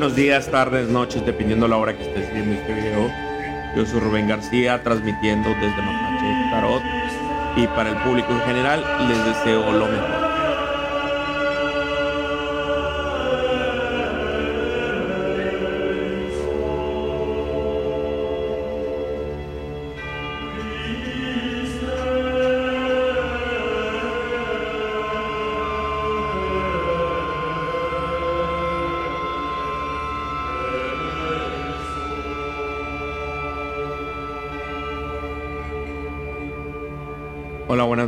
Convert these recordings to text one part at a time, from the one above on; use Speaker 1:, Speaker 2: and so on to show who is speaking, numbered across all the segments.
Speaker 1: buenos días, tardes, noches, dependiendo la hora que estés viendo este video. Yo soy Rubén García, transmitiendo desde Mapache Tarot. Y para el público en general, les deseo lo mejor.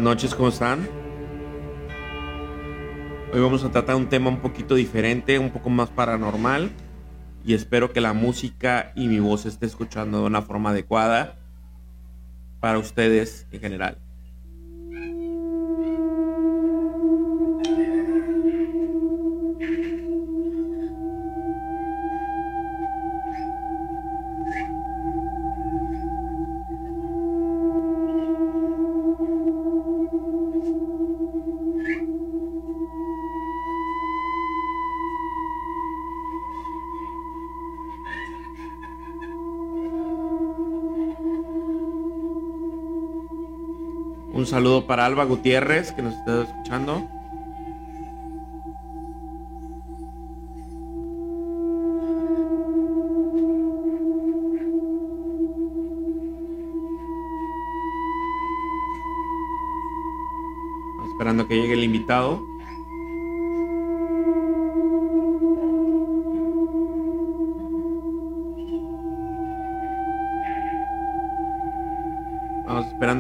Speaker 1: Noches, ¿cómo están? Hoy vamos a tratar un tema un poquito diferente, un poco más paranormal y espero que la música y mi voz esté escuchando de una forma adecuada para ustedes en general. Saludo para Alba Gutiérrez que nos está escuchando. Esperando que llegue el invitado.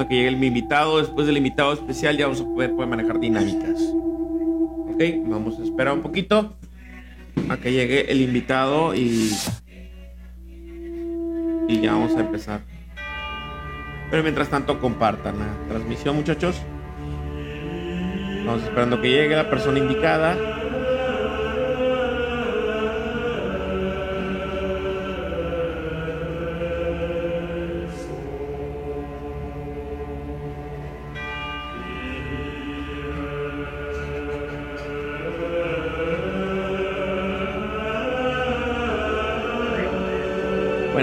Speaker 1: Que llegue el invitado. Después del invitado especial ya vamos a poder, poder manejar dinámicas. Ok, vamos a esperar un poquito a que llegue el invitado y, y ya vamos a empezar. Pero mientras tanto compartan la transmisión muchachos. Vamos esperando que llegue la persona indicada.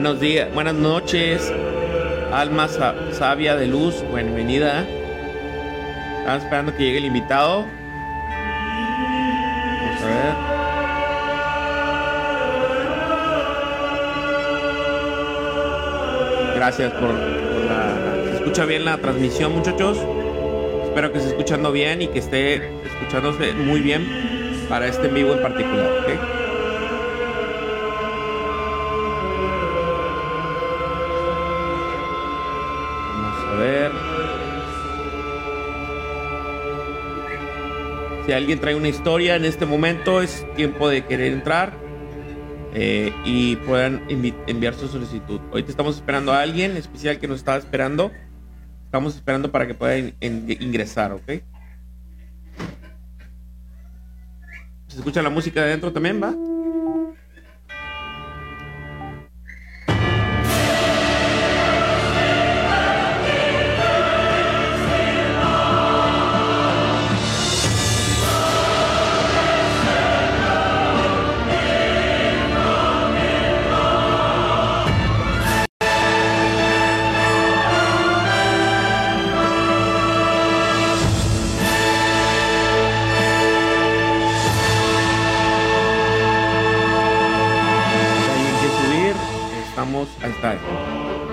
Speaker 1: Buenos días, buenas noches, alma sa- sabia de luz, bienvenida. Estamos esperando que llegue el invitado. Vamos a. Gracias por, la. ¿Se escucha bien la transmisión, muchachos? Espero que esté escuchando bien y que esté escuchándose muy bien para este en vivo en particular, ¿ok? Si alguien trae una historia en este momento, es tiempo de querer entrar eh, y puedan envi- enviar su solicitud. Ahorita estamos esperando a alguien especial que nos estaba esperando. Estamos esperando para que pueda ingresar, ¿ok? ¿Se escucha la música de adentro también, va?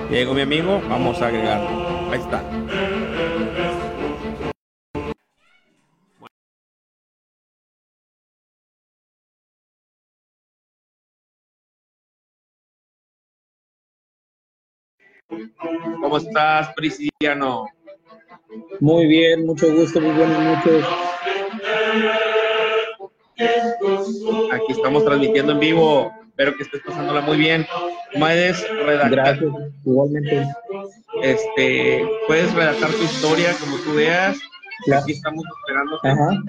Speaker 1: Llegó mi amigo, vamos a agregarlo. Ahí está. ¿Cómo estás, Prisciliano?
Speaker 2: Muy bien, mucho gusto, muy buenas noches.
Speaker 1: Aquí estamos transmitiendo en vivo. Espero que estés pasándola muy bien. Puedes redactar,
Speaker 2: Gracias, igualmente.
Speaker 1: este, puedes redactar tu historia como tú veas.
Speaker 2: Claro.
Speaker 1: Aquí estamos esperando.
Speaker 2: Ajá,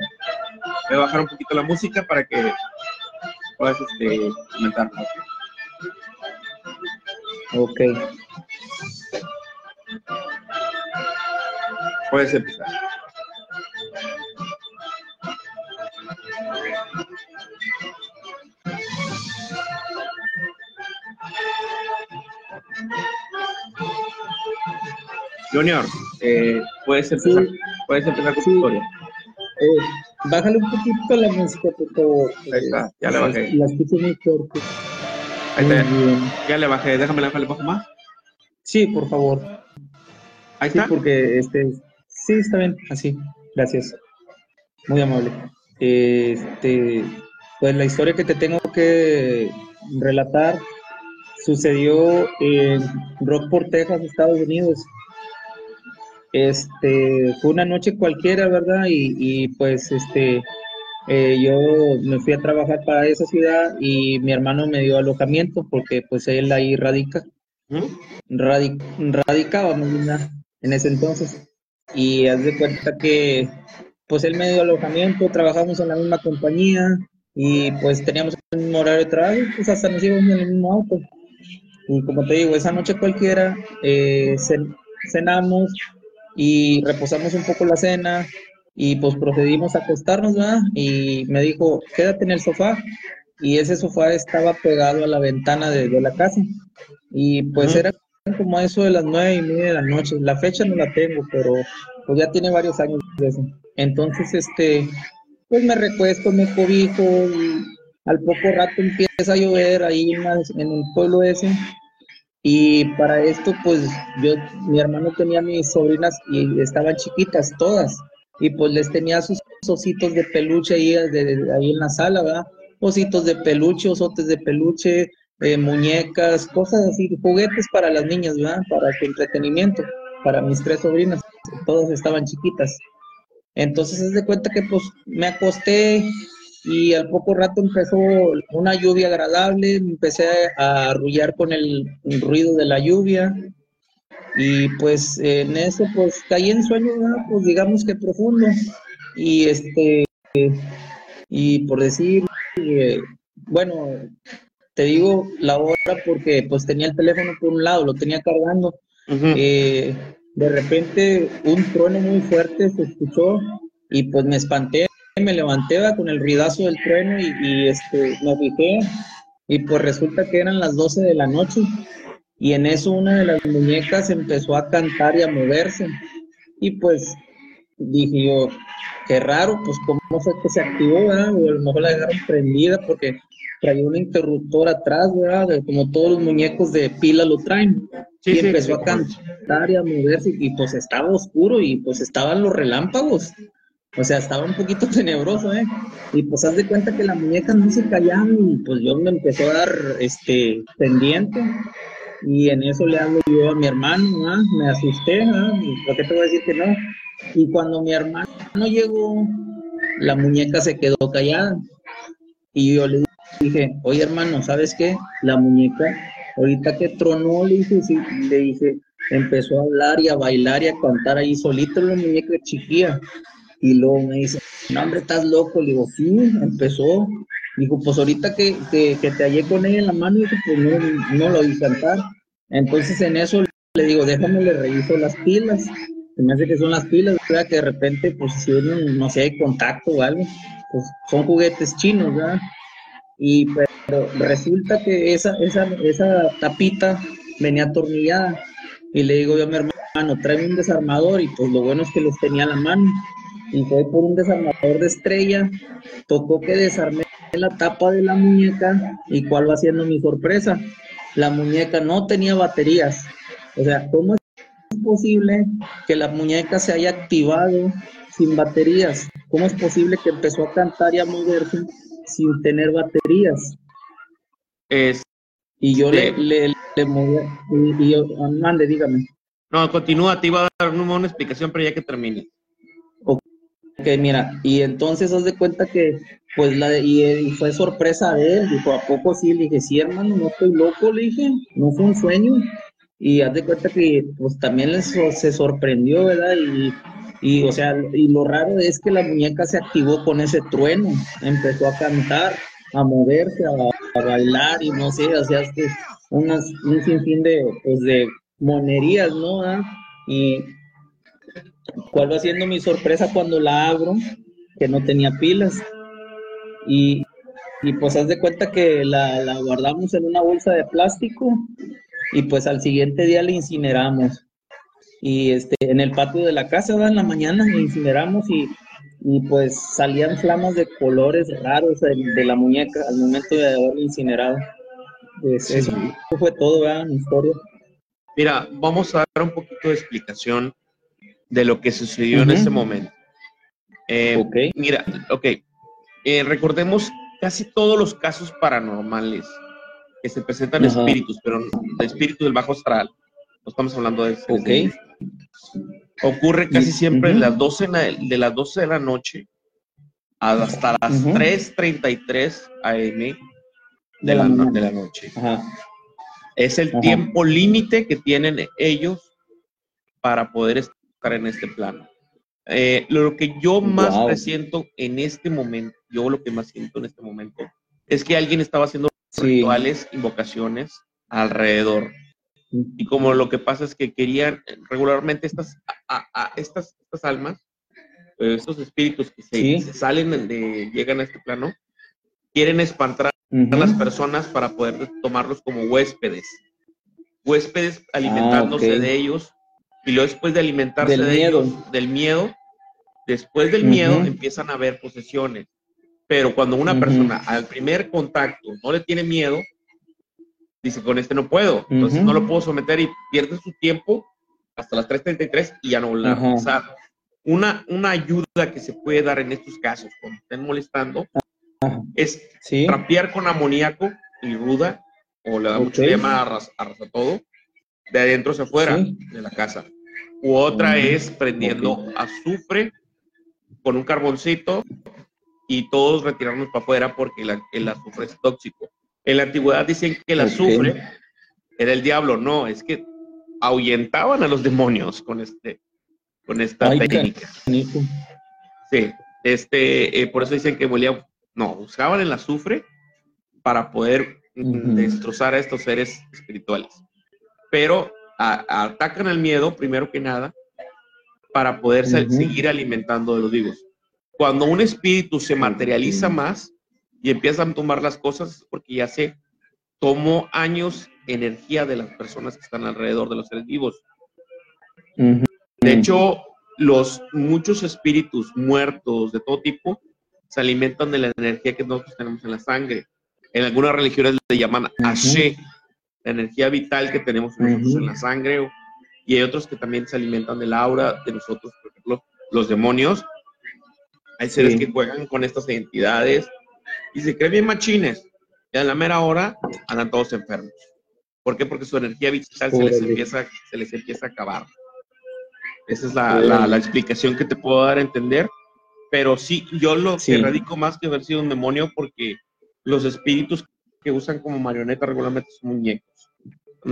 Speaker 1: Voy a bajar un poquito la música para que puedas este, comentarlo.
Speaker 2: ok.
Speaker 1: Puedes empezar. Junior, eh, puedes, empezar, puedes empezar con tu historia.
Speaker 2: Eh, bájale un poquito la música, por favor.
Speaker 1: Ahí está, ya le bajé.
Speaker 2: La escucho muy fuerte.
Speaker 1: Ahí está. Ya le bajé, déjame le bajarle un poco más.
Speaker 2: Sí, por favor.
Speaker 1: Ahí
Speaker 2: Sí,
Speaker 1: está.
Speaker 2: porque este, sí, está bien, así. Gracias. Muy amable. Este, pues la historia que te tengo que relatar sucedió en Rockport, Texas, Estados Unidos. Este, fue una noche cualquiera, ¿verdad? Y, y, pues este, eh, yo me fui a trabajar para esa ciudad y mi hermano me dio alojamiento porque pues él ahí radica
Speaker 1: ¿Mm?
Speaker 2: radi- radicábamos ¿verdad? en ese entonces. Y haz de cuenta que, pues él me dio alojamiento, trabajamos en la misma compañía y pues teníamos el mismo horario de trabajo, pues hasta nos íbamos en el mismo auto. Y como te digo, esa noche cualquiera eh, cen- cenamos y reposamos un poco la cena y pues procedimos a acostarnos, ¿verdad? Y me dijo, quédate en el sofá. Y ese sofá estaba pegado a la ventana de, de la casa. Y pues
Speaker 1: Ujú.
Speaker 2: era como eso de las nueve y media de la noche. La fecha no la tengo, pero pues ya tiene varios años de eso. Entonces, este, pues me recuesto, me cobijo y al poco rato empieza a llover ahí en el pueblo ese. Y para esto, pues yo, mi hermano tenía mis sobrinas y estaban chiquitas todas. Y pues les tenía sus ositos de peluche ahí, ahí en la sala, ¿verdad? Ositos de peluche, osotes de peluche, eh, muñecas, cosas así, juguetes para las niñas, ¿verdad? Para su entretenimiento, para mis tres sobrinas, todas estaban chiquitas. Entonces, es de cuenta que pues me acosté y al poco rato empezó una lluvia agradable, empecé a arrullar con el, ruido de la lluvia y pues en eso pues caí en sueño, pues digamos que profundo y este y por decir eh, bueno te digo la hora porque pues tenía el teléfono por un lado, lo tenía cargando
Speaker 1: Ujú.
Speaker 2: eh, de repente un trueno muy fuerte se escuchó y pues me espanté, me levanté ¿va? con el ruidazo del trueno y, y, este, me fijé y pues resulta que eran las 12 de la noche y en eso una de las muñecas empezó a cantar y a moverse y pues dije yo, qué raro, pues cómo fue que se activó, ¿verdad? o a lo mejor la dejaron prendida porque traía un interruptor atrás, ¿verdad? Como todos los muñecos de pila lo traen
Speaker 1: Sí,
Speaker 2: y
Speaker 1: sí,
Speaker 2: empezó
Speaker 1: sí,
Speaker 2: a cantar y a moverse y pues estaba oscuro y pues estaban los relámpagos. O sea, estaba un poquito tenebroso, ¿eh? Y pues haz de cuenta que la muñeca no se callaban y pues yo me empezó a dar este pendiente y en eso le hablo yo a mi hermano, ¿ah? me asusté, ¿ah? ¿Y ¿por qué te voy a decir que no? Y cuando mi hermano llegó, la muñeca se quedó callada y yo le dije, oye hermano, ¿sabes qué? La muñeca, ahorita que tronó, le dije, sí, le dije, empezó a hablar y a bailar y a cantar ahí solito la muñeca chiquilla. Y luego me dice, no hombre, estás loco. Le digo, sí, empezó. Dijo, pues ahorita que, que, que te hallé con ella en la mano, dijo, pues no, no lo oí cantar. Entonces en eso le digo, déjame le reviso las pilas. Se me hace que son las pilas, ¿verdad? Que de repente, pues si uno, no sé, hay contacto o algo, pues son juguetes chinos, ¿verdad? Y pero resulta que esa, esa, esa tapita venía atornillada. Y le digo yo a mi hermano, tráeme un desarmador. Y pues lo bueno es que los tenía a la mano. Y fue por un desarmador de estrella. Tocó que desarmé la tapa de la muñeca. ¿Y cuál va siendo mi sorpresa? La muñeca no tenía baterías. O sea, ¿cómo es posible que la muñeca se haya activado sin baterías? ¿Cómo es posible que empezó a cantar y a moverse sin tener baterías?
Speaker 1: Es-
Speaker 2: Y yo le, le, le moví, y, y yo, ah, mande, dígame.
Speaker 1: no, continúa, te iba a dar una, una explicación, pero ya que termine.
Speaker 2: Ok, mira, y entonces haz de cuenta que, pues, la de- y, y fue sorpresa de él, dijo, ¿a poco sí? Le dije, sí, hermano, no estoy loco, le dije, no fue un sueño. Y haz de cuenta que, pues, también les se sorprendió, ¿verdad? Y, y, o sea, y lo raro es que la muñeca se activó con ese trueno, empezó a cantar, a moverse, a, a bailar y no sé, o sea, es que unas, un sinfín de, pues, de monerías, ¿no? ¿Ah? Y cuál va siendo mi sorpresa cuando la abro, que no tenía pilas. Y, y pues haz de cuenta que la, la guardamos en una bolsa de plástico y pues al siguiente día la incineramos. y este, en el patio de la casa, en la mañana incineramos y, y pues salían flamas de colores raros de, de la muñeca al momento de haberla incinerado. Pues eso fue todo, ¿verdad? Mi historia.
Speaker 1: Mira, vamos a dar un poquito de explicación de lo que sucedió en ese momento. Eh,
Speaker 2: Ok.
Speaker 1: Mira, ok. Eh, recordemos casi todos los casos paranormales que se presentan
Speaker 2: Ajá.
Speaker 1: espíritus, pero de espíritus del bajo astral. No estamos hablando de
Speaker 2: Ok.
Speaker 1: de- Ocurre casi siempre de, las 12 en la- de las 12 de la noche hasta las
Speaker 2: Ujú.
Speaker 1: 3.33 am de, la, de la noche.
Speaker 2: Ajá.
Speaker 1: Es el
Speaker 2: Ajá.
Speaker 1: tiempo límite que tienen ellos para poder estar en este plano. Eh, lo que yo más
Speaker 2: Wow.
Speaker 1: presiento en este momento, yo lo que más siento en este momento, es que alguien estaba haciendo
Speaker 2: Sí.
Speaker 1: rituales, invocaciones alrededor. Y como lo que pasa es que querían regularmente estas, a- a- estas, estas almas, eh, estos espíritus que se,
Speaker 2: Sí.
Speaker 1: se salen, de, llegan a este plano, quieren espantar
Speaker 2: Ujú.
Speaker 1: a las personas para poder tomarlos como huéspedes. Huéspedes alimentándose
Speaker 2: Ah, ok.
Speaker 1: de ellos y luego después de alimentarse
Speaker 2: Del
Speaker 1: de
Speaker 2: miedo.
Speaker 1: ellos, del miedo, después del
Speaker 2: Ujú.
Speaker 1: miedo empiezan a haber posesiones. Pero cuando una
Speaker 2: Ujú.
Speaker 1: persona al primer contacto no le tiene miedo, dice, con este no puedo, entonces
Speaker 2: Ujú.
Speaker 1: no lo puedo someter y pierde su tiempo hasta las 3.33 y ya no vuelve a
Speaker 2: Ajá.
Speaker 1: regresar. Una, una ayuda que se puede dar en estos casos, cuando estén molestando, es
Speaker 2: Sí.
Speaker 1: trapear con amoníaco y ruda, o le da mucho
Speaker 2: Ok.
Speaker 1: le llama arras, arrasa todo, de adentro hacia afuera
Speaker 2: Sí.
Speaker 1: de la casa. U otra
Speaker 2: Mm,
Speaker 1: es prendiendo azufre con un carboncito y todos retirarnos para afuera porque la- el azufre es tóxico. En la antigüedad dicen que el azufre era el diablo, no, es que ahuyentaban a los demonios con este con esta
Speaker 2: Ay,
Speaker 1: técnica. Sí, este, eh, por eso dicen que molía, no, buscaban el azufre para poder mm,
Speaker 2: Ujú.
Speaker 1: destrozar a estos seres espirituales. Pero a- atacan el miedo, primero que nada, para poder seguir alimentando de los vivos. Cuando un espíritu se materializa más y empiezan a tomar las cosas, porque ya se tomó años energía de las personas que están alrededor de los seres vivos. De hecho, los muchos espíritus muertos de todo tipo se alimentan de la energía que nosotros tenemos en la sangre. En algunas religiones le llaman Ashe, la energía vital que tenemos nosotros en la sangre. Y hay otros que también se alimentan del aura de nosotros, por ejemplo, los demonios. Hay seres
Speaker 2: Sí.
Speaker 1: que juegan con estas identidades y se creen bien machines. Y a la mera hora andan todos enfermos. ¿Por qué? Porque su energía vital se les, empieza, se les empieza a acabar. Esa es la, la- la explicación que te puedo dar a entender. Pero sí, yo lo
Speaker 2: Sí.
Speaker 1: que radico más que haber sido un demonio porque los espíritus que usan como marioneta regularmente son muñecos.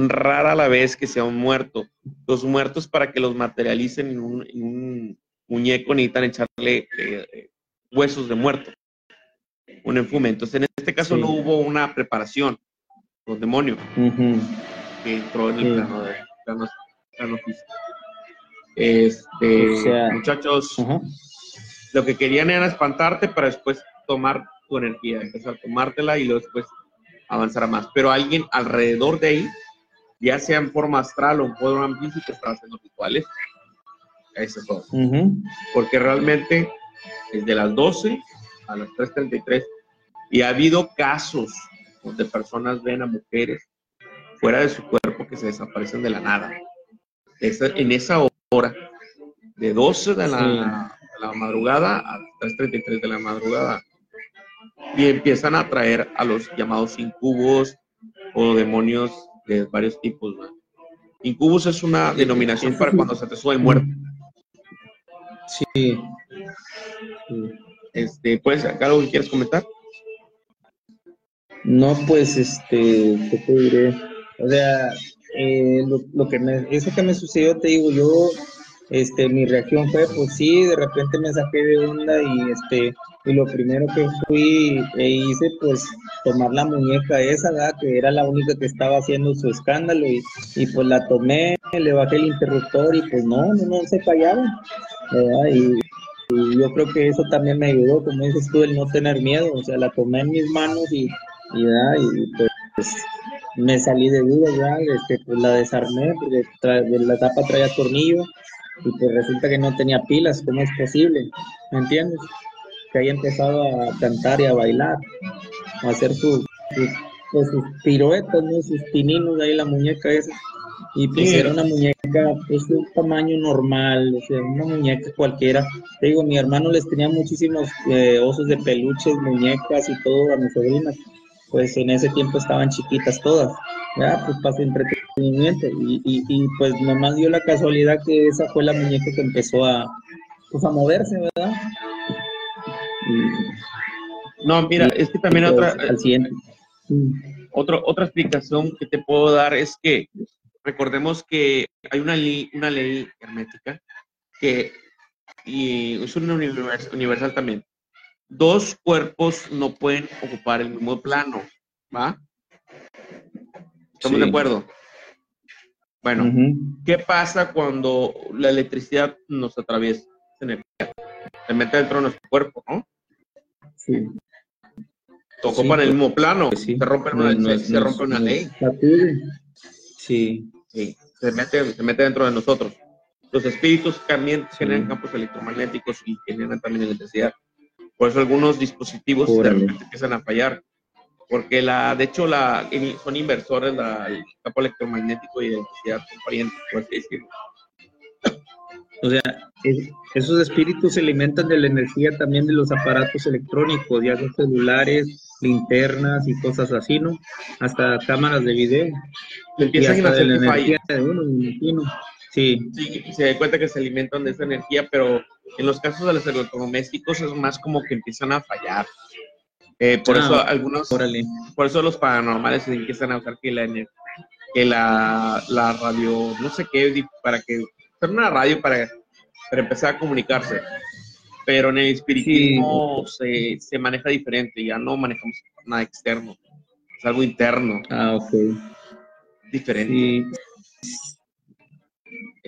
Speaker 1: Rara la vez que sea un muerto. Los muertos para que los materialicen en un, en un muñeco necesitan echarle eh, huesos de muerto. Un enfume. Entonces en este caso
Speaker 2: Sí.
Speaker 1: no hubo una preparación. Los demonios que entró en el
Speaker 2: Sí.
Speaker 1: plano, de, plano, plano físico. Este,
Speaker 2: O sea-
Speaker 1: muchachos, lo que querían era espantarte para después tomar tu energía, empezar a tomártela y luego después avanzar a más. Pero alguien alrededor de ahí, ya sea en forma astral o en forma física, estaba haciendo rituales. Eso es todo.
Speaker 2: Ujú.
Speaker 1: Porque realmente desde las 12 a las 3.33 y ha habido casos donde personas ven a mujeres fuera de su cuerpo que se desaparecen de la nada. Esa- en esa hora, de 12 de la, de la madrugada a 3.33 de la madrugada, y empiezan a atraer a los llamados incubos o demonios de varios tipos. ¿no? Incubus es una denominación para cuando se te sube el muerto.
Speaker 2: Sí. Sí.
Speaker 1: Este, ¿Puedes acá algo que quieres comentar?
Speaker 2: No, pues, este, ¿qué te diré? O sea, eh, lo, lo que me, eso que me sucedió, te digo, yo, este, mi reacción fue, pues sí, de repente me saqué de onda y, este, y lo primero que fui e hice, pues, tomar la muñeca esa, ¿verdad? Que era la única que estaba haciendo su escándalo y, y pues la tomé, le bajé el interruptor y pues no, no, no se callaban, ¿verdad? Y, y yo creo que eso también me ayudó, como dices tú, el no tener miedo, o sea, la tomé en mis manos y, y, ¿verdad? y pues me salí de duda, ¿verdad? Este, pues la desarmé, porque de la tapa traía tornillo, y pues resulta que no tenía pilas, ¿cómo es posible? ¿Me entiendes? Que haya empezado a cantar y a bailar, a hacer sus, pues, sus piruetas, ¿no? sus pininos, ahí la muñeca esa. Y pues era una muñeca pues, de un tamaño normal, o sea, una muñeca cualquiera. Te digo, mi hermano les tenía muchísimos eh, osos de peluches, muñecas y todo a mis sobrinas. Pues en ese tiempo estaban chiquitas todas, ya, pues para su entretenimiento. Y, y, y, pues nomás dio la casualidad que esa fue la muñeca que empezó a, pues, a moverse, ¿verdad?
Speaker 1: No, mira, es que también otra.
Speaker 2: Pues, al siguiente.
Speaker 1: Otro, otra explicación que te puedo dar es que recordemos que hay una ley, una ley hermética que y es una universal también. Dos cuerpos no pueden ocupar el mismo plano, ¿va? ¿Estamos de acuerdo? Bueno, ¿qué pasa cuando la electricidad nos atraviesa? Se mete dentro de nuestro cuerpo, ¿no?
Speaker 2: Sí.
Speaker 1: Tocó para el mismo plano. Se rompe, una, se, rompe una ley.
Speaker 2: Sí.
Speaker 1: Sí, se mete, se mete dentro de nosotros. Los espíritus también generan campos electromagnéticos y generan también electricidad. Por eso algunos dispositivos empiezan a fallar. Porque la, de hecho, la, son inversores, la, el campo electromagnético y la electricidad son parientes, por así decirlo.
Speaker 2: O sea, esos espíritus se alimentan de la energía también de los aparatos electrónicos, ya sea celulares, linternas y cosas así, ¿no? Hasta cámaras de video.
Speaker 1: Empiezan a hacer la energía
Speaker 2: de uno, me imagino.
Speaker 1: Sí. sí, se da cuenta que se alimentan de esa energía, pero en los casos de los electrodomésticos es más como que empiezan a fallar. Eh, por ah, eso algunos, por eso los paranormales empiezan a usar que la que la, la radio, no sé qué, para que una radio para, para empezar a comunicarse. Pero en el espiritismo se, se, maneja diferente, ya no manejamos nada externo, es algo interno.
Speaker 2: Ah, ok.
Speaker 1: Diferente.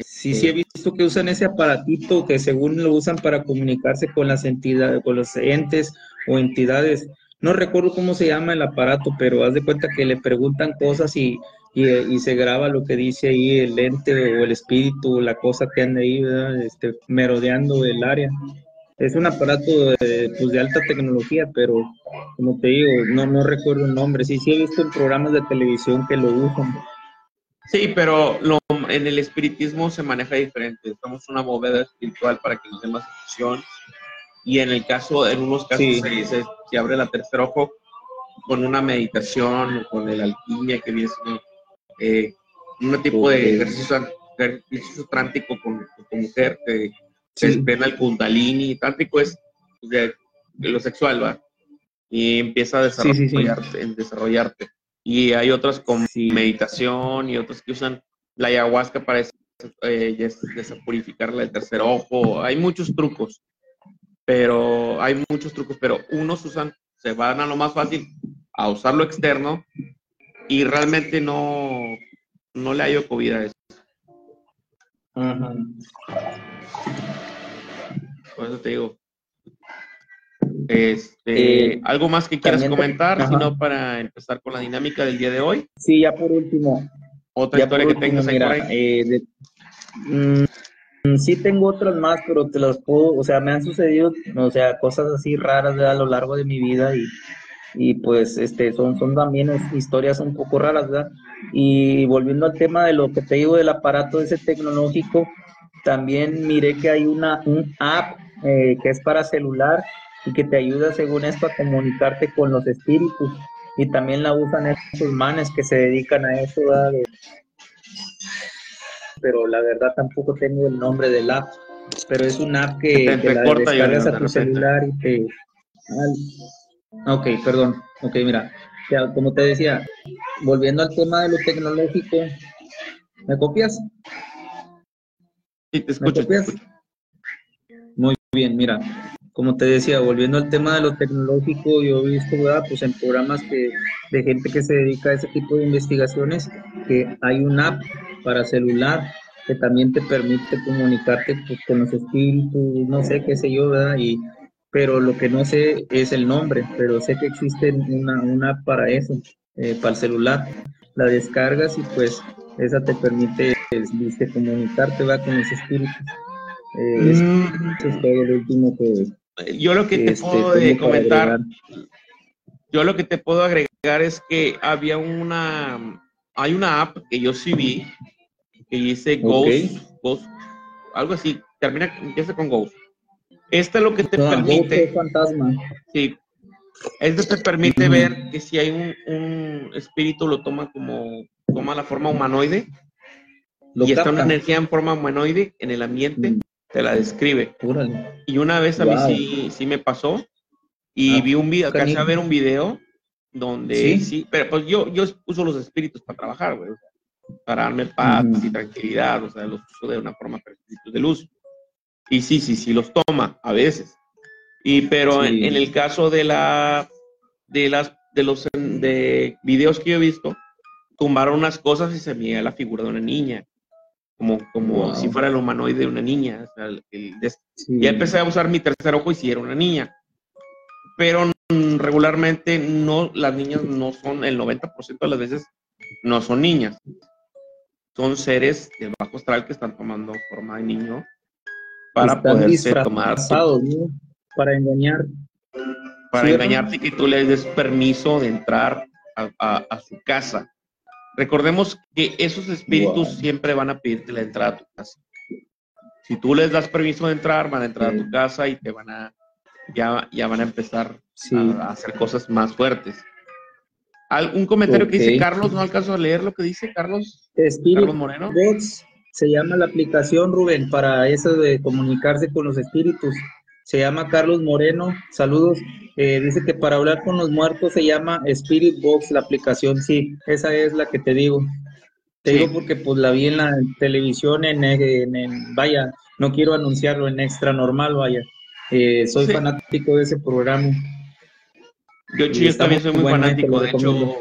Speaker 2: Sí, sí, he visto que usan ese aparatito que según lo usan para comunicarse con las entidades, con los entes o entidades. No recuerdo cómo se llama el aparato, pero haz de cuenta que le preguntan cosas y y, se graba lo que dice ahí el ente o el espíritu, la cosa que anda ahí, este, merodeando el área. Es un aparato de, pues, de alta tecnología, pero como te digo, no, no recuerdo el nombre. Sí, sí he visto en programas de televisión que lo usan.
Speaker 1: Sí, pero lo, en el espiritismo se maneja diferente. Estamos una bóveda espiritual para que nos dé más atención. Y en el caso, en unos casos se, dice se abre la tercer ojo con una meditación, con el alquimia que viene eh, un tipo de ejercicio, ejercicio trántico con, tu mujer, que se ven al kundalini, trántico es de, lo sexual, ¿va? Y empieza a desarrollarte, en desarrollarte. Y hay otras con meditación y otras que usan la ayahuasca para eh, el tercer ojo. Hay muchos trucos, pero hay muchos trucos, pero unos usan, se van a lo más fácil, a usar lo externo y realmente no, no le hallo COVID a eso. Por eso te digo. Este, eh, ¿Algo más que quieras comentar, sino para empezar con la dinámica del día de hoy?
Speaker 2: Sí, ya por último.
Speaker 1: Otra historia que tengas ahí
Speaker 2: eh, mm, sí tengo otras más, pero te las puedo, o sea, me han sucedido, o sea, cosas así raras a lo largo de mi vida y y pues este son, son también historias un poco raras, ¿verdad? Y volviendo al tema de lo que te digo del aparato ese tecnológico, también miré que hay una un app eh, que es para celular y que te ayuda según esto a comunicarte con los espíritus y también la usan esos manes que se dedican a eso, ¿verdad? pero la verdad tampoco tengo el nombre del app, pero es una app que, te, la descargas a tu celular y te... Ok, perdón. Ok, mira, ya, como te decía, volviendo al tema de lo tecnológico, ¿me copias?
Speaker 1: Sí, te escucho.
Speaker 2: Muy bien, mira, como te decía, volviendo al tema de lo tecnológico, yo he visto, ¿verdad? pues en programas que, de gente que se dedica a ese tipo de investigaciones, que hay una app para celular que también te permite comunicarte pues, con los espíritus, no sé, qué sé yo, ¿verdad? Y pero lo que no sé es el nombre, pero sé que existe una, una para eso, eh, para el celular. la descargas y pues esa te permite este, comunicarte va con los espíritus. Eh,
Speaker 1: Mm.
Speaker 2: Eso es todo lo último que
Speaker 1: Yo lo que te
Speaker 2: este,
Speaker 1: puedo comentar,
Speaker 2: agregar.
Speaker 1: yo lo que te puedo agregar es que había una, hay una app que yo sí vi, que dice Ghost. Ghost, algo así, termina, empieza con Ghost. Esta lo que te
Speaker 2: Ah,
Speaker 1: permite,
Speaker 2: fantasma.
Speaker 1: sí, esto te permite ver que si hay un, un espíritu lo toma como, toma la forma humanoide,
Speaker 2: Lo
Speaker 1: y está una energía en forma humanoide en el ambiente,
Speaker 2: Mm.
Speaker 1: te la describe. Y una vez a mí
Speaker 2: Wow.
Speaker 1: sí, sí me pasó y
Speaker 2: Ah,
Speaker 1: vi un video, alcancé a ver un video donde
Speaker 2: ¿Sí?
Speaker 1: sí, pero pues yo, yo uso los espíritus para trabajar, güey, para darme paz y tranquilidad, o sea, los uso de una forma de luz. Y sí, sí, sí los toma a veces. Y pero en,
Speaker 2: Sí.
Speaker 1: en el caso de la de las de los de videos que yo he visto, tumbaron unas cosas y se veía la figura de una niña, como como
Speaker 2: Wow.
Speaker 1: si fuera el humanoide de una niña, o sea, el- el de
Speaker 2: Sí.
Speaker 1: ya empecé a usar mi tercer ojo y si era una niña. Pero regularmente no, las niñas no son, el 90% de las veces no son niñas. Son seres del bajo astral que están tomando forma de niño para
Speaker 2: Están
Speaker 1: poderse tomar,
Speaker 2: ¿no? Para engañar.
Speaker 1: para
Speaker 2: ¿cierto?
Speaker 1: engañarte y que tú le des permiso de entrar a, a- a su casa. Recordemos que esos espíritus
Speaker 2: Wow.
Speaker 1: siempre van a pedirte la entrada a tu casa. Si tú les das permiso de entrar, van a entrar a tu casa y te van a, ya, ya van a empezar
Speaker 2: Sí.
Speaker 1: a, a hacer cosas más fuertes. ¿Algún comentario que dice. Carlos? No alcanzo a leer lo que dice Carlos,
Speaker 2: Spirit
Speaker 1: Carlos Moreno.
Speaker 2: Se llama la aplicación, Rubén, para eso de comunicarse con los espíritus. Se llama Carlos Moreno. Saludos. Eh, dice que para hablar con los muertos se llama Spirit Box, la aplicación. Sí, esa es la que te digo. Te
Speaker 1: Sí.
Speaker 2: digo porque pues la vi en la televisión, en, en- en- vaya, no quiero anunciarlo en extra normal, vaya. Eh, soy
Speaker 1: Sí.
Speaker 2: fanático de ese programa.
Speaker 1: Yo, yo también soy muy fanático. De hecho.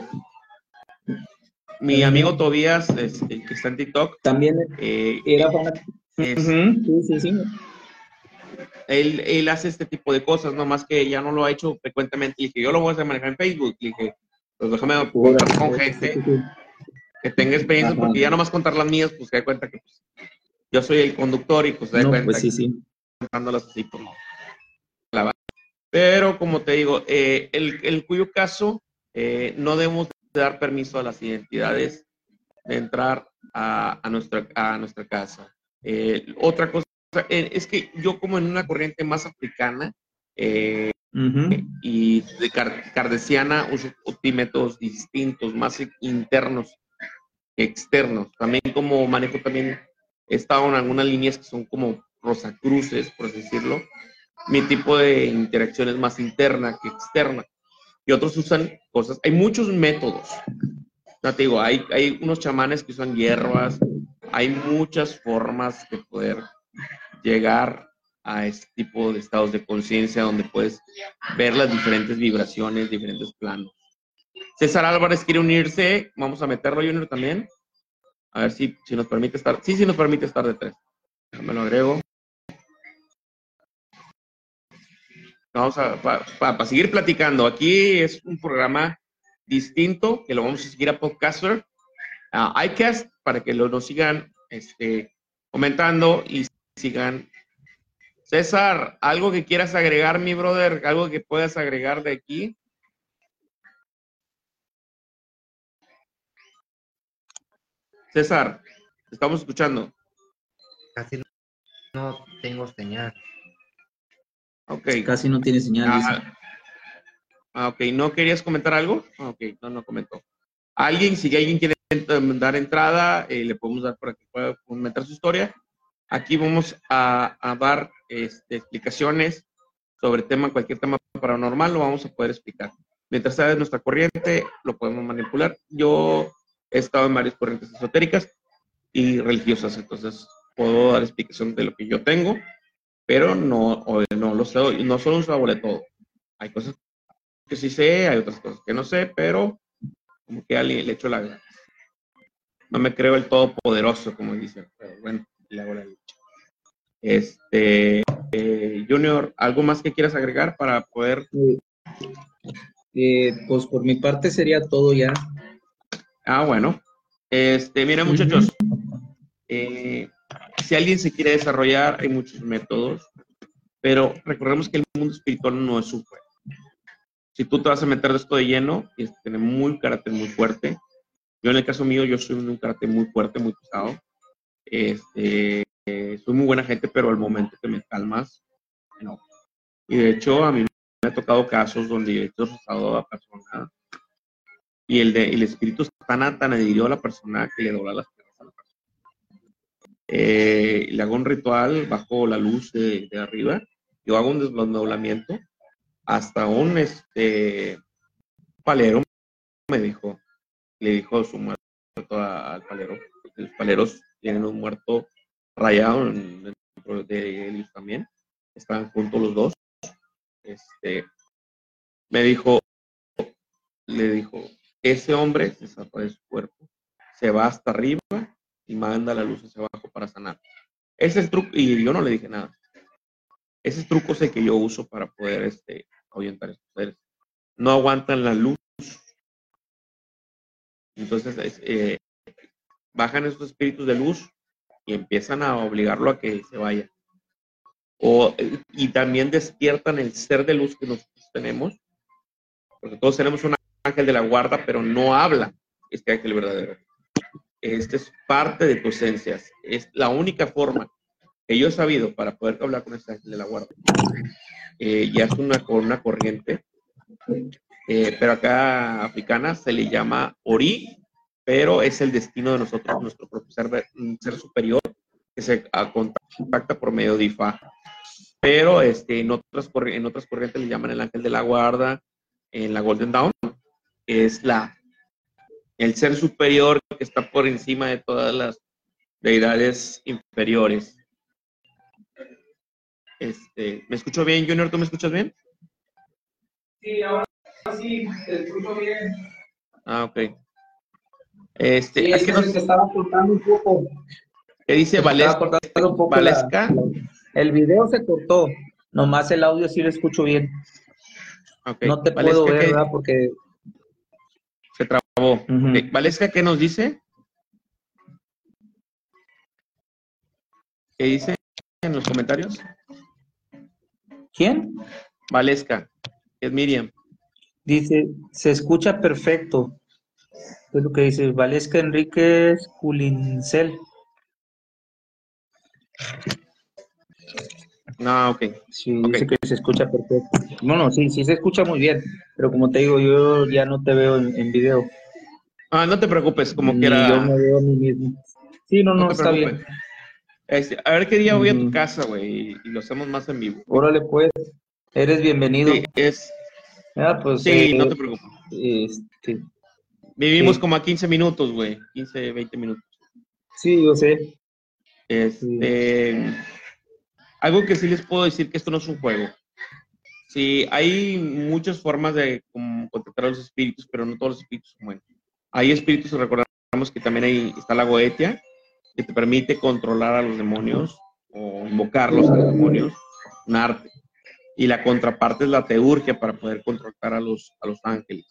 Speaker 1: Mi amigo Tobías, es- el que está en TikTok,
Speaker 2: También
Speaker 1: eh,
Speaker 2: era fanático.
Speaker 1: es-
Speaker 2: Ujú, Sí, sí, sí.
Speaker 1: él, él hace este tipo de cosas, no más que ya no lo ha hecho frecuentemente. Y dije, yo lo voy a hacer manejar en Facebook. Dije, pues déjame contar con gente que tenga experiencia,
Speaker 2: Ajá.
Speaker 1: porque ya nomás contar las mías, pues se da cuenta que pues, yo soy el conductor y pues se da
Speaker 2: No,
Speaker 1: cuenta
Speaker 2: pues sí,
Speaker 1: que
Speaker 2: sí.
Speaker 1: contándolas así, pues. La va- Pero como te digo, eh, el, el cuyo caso eh, no debemos de dar permiso a las identidades de entrar a, a nuestra, a nuestra casa. Eh, otra cosa eh, es que yo como en una corriente más africana eh, y de car- cardesiana uso métodos distintos, más internos que externos. También como manejo también he estado en algunas líneas que son como rosacruces, por así decirlo. Mi tipo de interacción es más interna que externa. Y otros usan cosas. Hay muchos métodos. Ya te digo, hay, hay unos chamanes que usan hierbas. Hay muchas formas de poder llegar a este tipo de estados de conciencia donde puedes ver las diferentes vibraciones, diferentes planos. César Álvarez quiere unirse. Vamos a meterlo, Junior, también. A ver si, si nos permite estar. Sí, sí nos permite estar de tres. Me lo agrego. Vamos a, seguir platicando. Aquí es un programa distinto que lo vamos a seguir a Podcaster, a iCast, para que lo, nos sigan este, comentando y sigan. César, ¿algo que quieras agregar, mi brother? ¿Algo que puedas agregar de aquí? César, estamos escuchando.
Speaker 3: Casi no tengo señal.
Speaker 1: Ok.
Speaker 2: Casi no tiene señal.
Speaker 1: Ah, ah, ok, ¿no querías comentar algo? Ah, ok, no, no comentó. Alguien, si alguien quiere dar entrada, eh, le podemos dar para que pueda comentar su historia. Aquí vamos a, a dar este, explicaciones sobre tema, cualquier tema paranormal, lo vamos a poder explicar. Mientras sea de nuestra corriente, lo podemos manipular. Yo he estado en varias corrientes esotéricas y religiosas, entonces puedo dar explicación de lo que yo tengo, pero no, o no lo sé, no solo un de todo. Hay cosas que sí sé, hay otras cosas que no sé, pero como que alguien le echo la no me creo el todopoderoso, como dicen, pero bueno, le hago la lucha. Este, eh, Junior, ¿algo más que quieras agregar para poder?
Speaker 2: Eh, pues por mi parte sería todo ya.
Speaker 1: Ah, bueno. Este, mira, muchachos, eh, si alguien se quiere desarrollar, hay muchos métodos, pero recordemos que el mundo espiritual no es un juego. Si tú te vas a meter de esto de lleno, tienes que tener muy carácter muy fuerte. Yo en el caso mío, yo soy un carácter muy fuerte, muy pesado. Este, soy muy buena gente, pero al momento que me calmas, no. Y de hecho, a mí me ha tocado casos donde he rosado a personas y el, el espíritu está tan, tan adherido a la persona que le dobla las Eh, le hago un ritual bajo la luz de, arriba, yo hago un desdoblamiento hasta un este, palero me dijo, le dijo su muerto al palero, los paleros tienen un muerto rayado dentro de ellos también, están juntos los dos. Este, me dijo, le dijo, ese hombre se saca de su cuerpo, se va hasta arriba y manda la luz hacia abajo para sanar. Ese es truco, y yo no le dije nada. Ese es truco sé que yo uso para poder este, ahuyentar estos seres. No aguantan la luz. Entonces, eh, bajan estos espíritus de luz y empiezan a obligarlo a que se vaya. O, y también despiertan el ser de luz que nosotros tenemos, porque todos tenemos un ángel de la guarda, pero no habla este ángel verdadero. Este es parte de tu esencia. Es la única forma que yo he sabido para poder hablar con este ángel de la guarda. Eh, ya es una, una corriente, eh, pero acá africana se le llama Ori, pero es el destino de nosotros, nuestro propio ser, ser superior, que se contacta por medio de Ifa. Pero este, en, otras, en otras corrientes le llaman el ángel de la guarda, en la Golden Dawn, es la, el ser superior que está por encima de todas las deidades inferiores. Este, ¿Me escucho bien, Junior? ¿Tú me escuchas bien?
Speaker 2: Sí, ahora sí, te escucho bien.
Speaker 1: Ah, ok. Este,
Speaker 2: sí, es que nos... estaba cortando un poco.
Speaker 1: ¿Qué dice Valesca?
Speaker 2: Valesca? el video se cortó, nomás el audio sí lo escucho bien. Okay. No te puedo ver, ¿verdad? Porque...
Speaker 1: Trabó. Valesca, ¿qué nos dice? ¿Qué dice en los comentarios?
Speaker 2: ¿Quién?
Speaker 1: Valesca, es Miriam.
Speaker 2: Dice, se escucha perfecto. Es lo que dice Valesca Enríquez Culincel.
Speaker 1: No, ok.
Speaker 2: Sí, dice que se escucha perfecto. Bueno, sí, sí se escucha muy bien, pero como te digo, yo ya no te veo en, video.
Speaker 1: Ah, no te preocupes, como quiera.
Speaker 2: Yo me veo a mí mismo. Sí, no, no, está bien.
Speaker 1: Este, a ver qué día voy a tu casa, güey, y, lo hacemos más en vivo.
Speaker 2: Órale, pues. Eres bienvenido.
Speaker 1: Sí, es...
Speaker 2: Ah, pues,
Speaker 1: sí
Speaker 2: eh,
Speaker 1: no te preocupes.
Speaker 2: Este,
Speaker 1: Vivimos como a 15 minutos, güey. 15, 20 minutos.
Speaker 2: Sí, yo sé.
Speaker 1: Este, algo que sí les puedo decir que esto no es un juego. Sí, hay muchas formas de contactar a los espíritus, pero no todos los espíritus son buenos. Hay espíritus, recordamos que también ahí está la goetia, que te permite controlar a los demonios o invocarlos a los demonios, un arte. Y la contraparte es la teurgia para poder controlar a los, a los ángeles.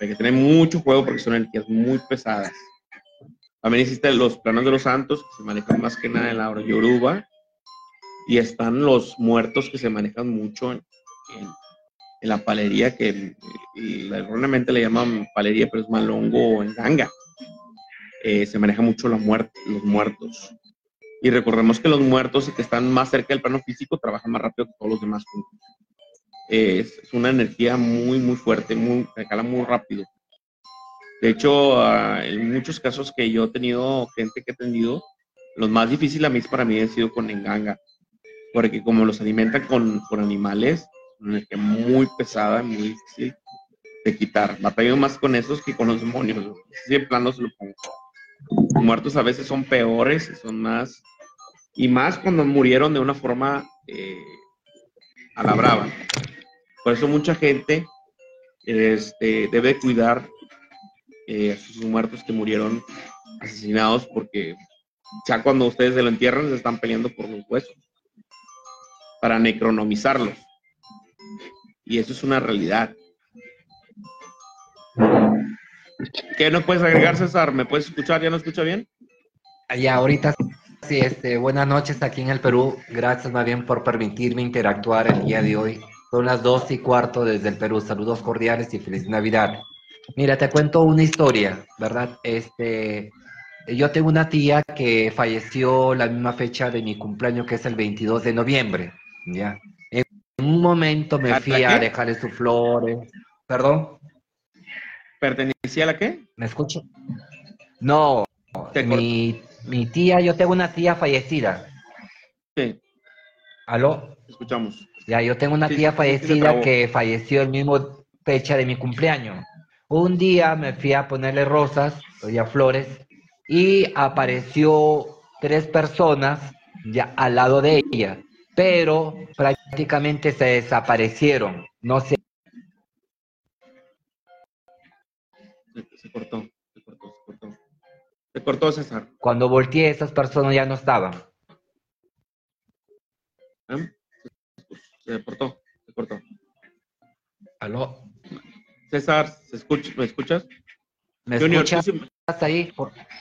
Speaker 1: Hay que tener mucho juego porque son energías muy pesadas. También existen los planos de los santos, que se manejan más que nada en la hora yoruba. Y están los muertos que se manejan mucho en, la palería, que erróneamente le llaman palería, pero es malongo en ganga. Eh, se maneja mucho la muerte, los muertos. Y recordemos que los muertos que están más cerca del plano físico trabajan más rápido que todos los demás es, una energía muy, muy fuerte, muy, cala muy rápido. De hecho, ah, en muchos casos que yo he tenido gente que he atendido, lo más difícil a mí para mí ha sido con Enganga, porque como los alimentan con, con animales, muy pesada, muy difícil de quitar. Batallo más con esos que con los demonios. Si en plano se lo pongo muertos a veces son peores y son más, y más cuando murieron de una forma eh, a la brava. Por eso mucha gente este, debe cuidar eh, a sus muertos que murieron asesinados porque ya cuando ustedes se lo entierran se están peleando por los huesos para necronomizarlos. Y eso es una realidad. ¿Qué no puedes agregar, César? ¿Me puedes escuchar? ¿Ya no escucha bien?
Speaker 3: Ya, ahorita sí, este, buenas noches aquí en el Perú. Gracias más bien por permitirme interactuar el día de hoy. Son las dos y cuarto desde el Perú. Saludos cordiales y feliz Navidad. Mira, te cuento una historia, ¿verdad? Este, yo tengo una tía que falleció la misma fecha de mi cumpleaños, que es el 22 de noviembre, ¿ya? En un momento me fui a dejarle sus flores. ¿Perdón?
Speaker 1: ¿Pertenecía a la qué?
Speaker 3: ¿Me escucho? No, mi, mi, tía, yo tengo una tía fallecida.
Speaker 1: Sí.
Speaker 3: ¿Aló?
Speaker 1: Escuchamos.
Speaker 3: Ya, yo tengo una tía fallecida que falleció el mismo fecha de mi cumpleaños. Un día me fui a ponerle rosas, ya flores, y apareció tres personas ya al lado de ella, pero prácticamente se desaparecieron. No sé
Speaker 1: se cortó, se cortó, se cortó. Se cortó, César.
Speaker 3: Cuando volteé, esas personas ya no estaban.
Speaker 1: ¿Eh? Se cortó, se cortó.
Speaker 3: ¿Aló?
Speaker 1: César, ¿se escucha, ¿me escuchas?
Speaker 3: ¿Me escuchas? ¿Estás ahí?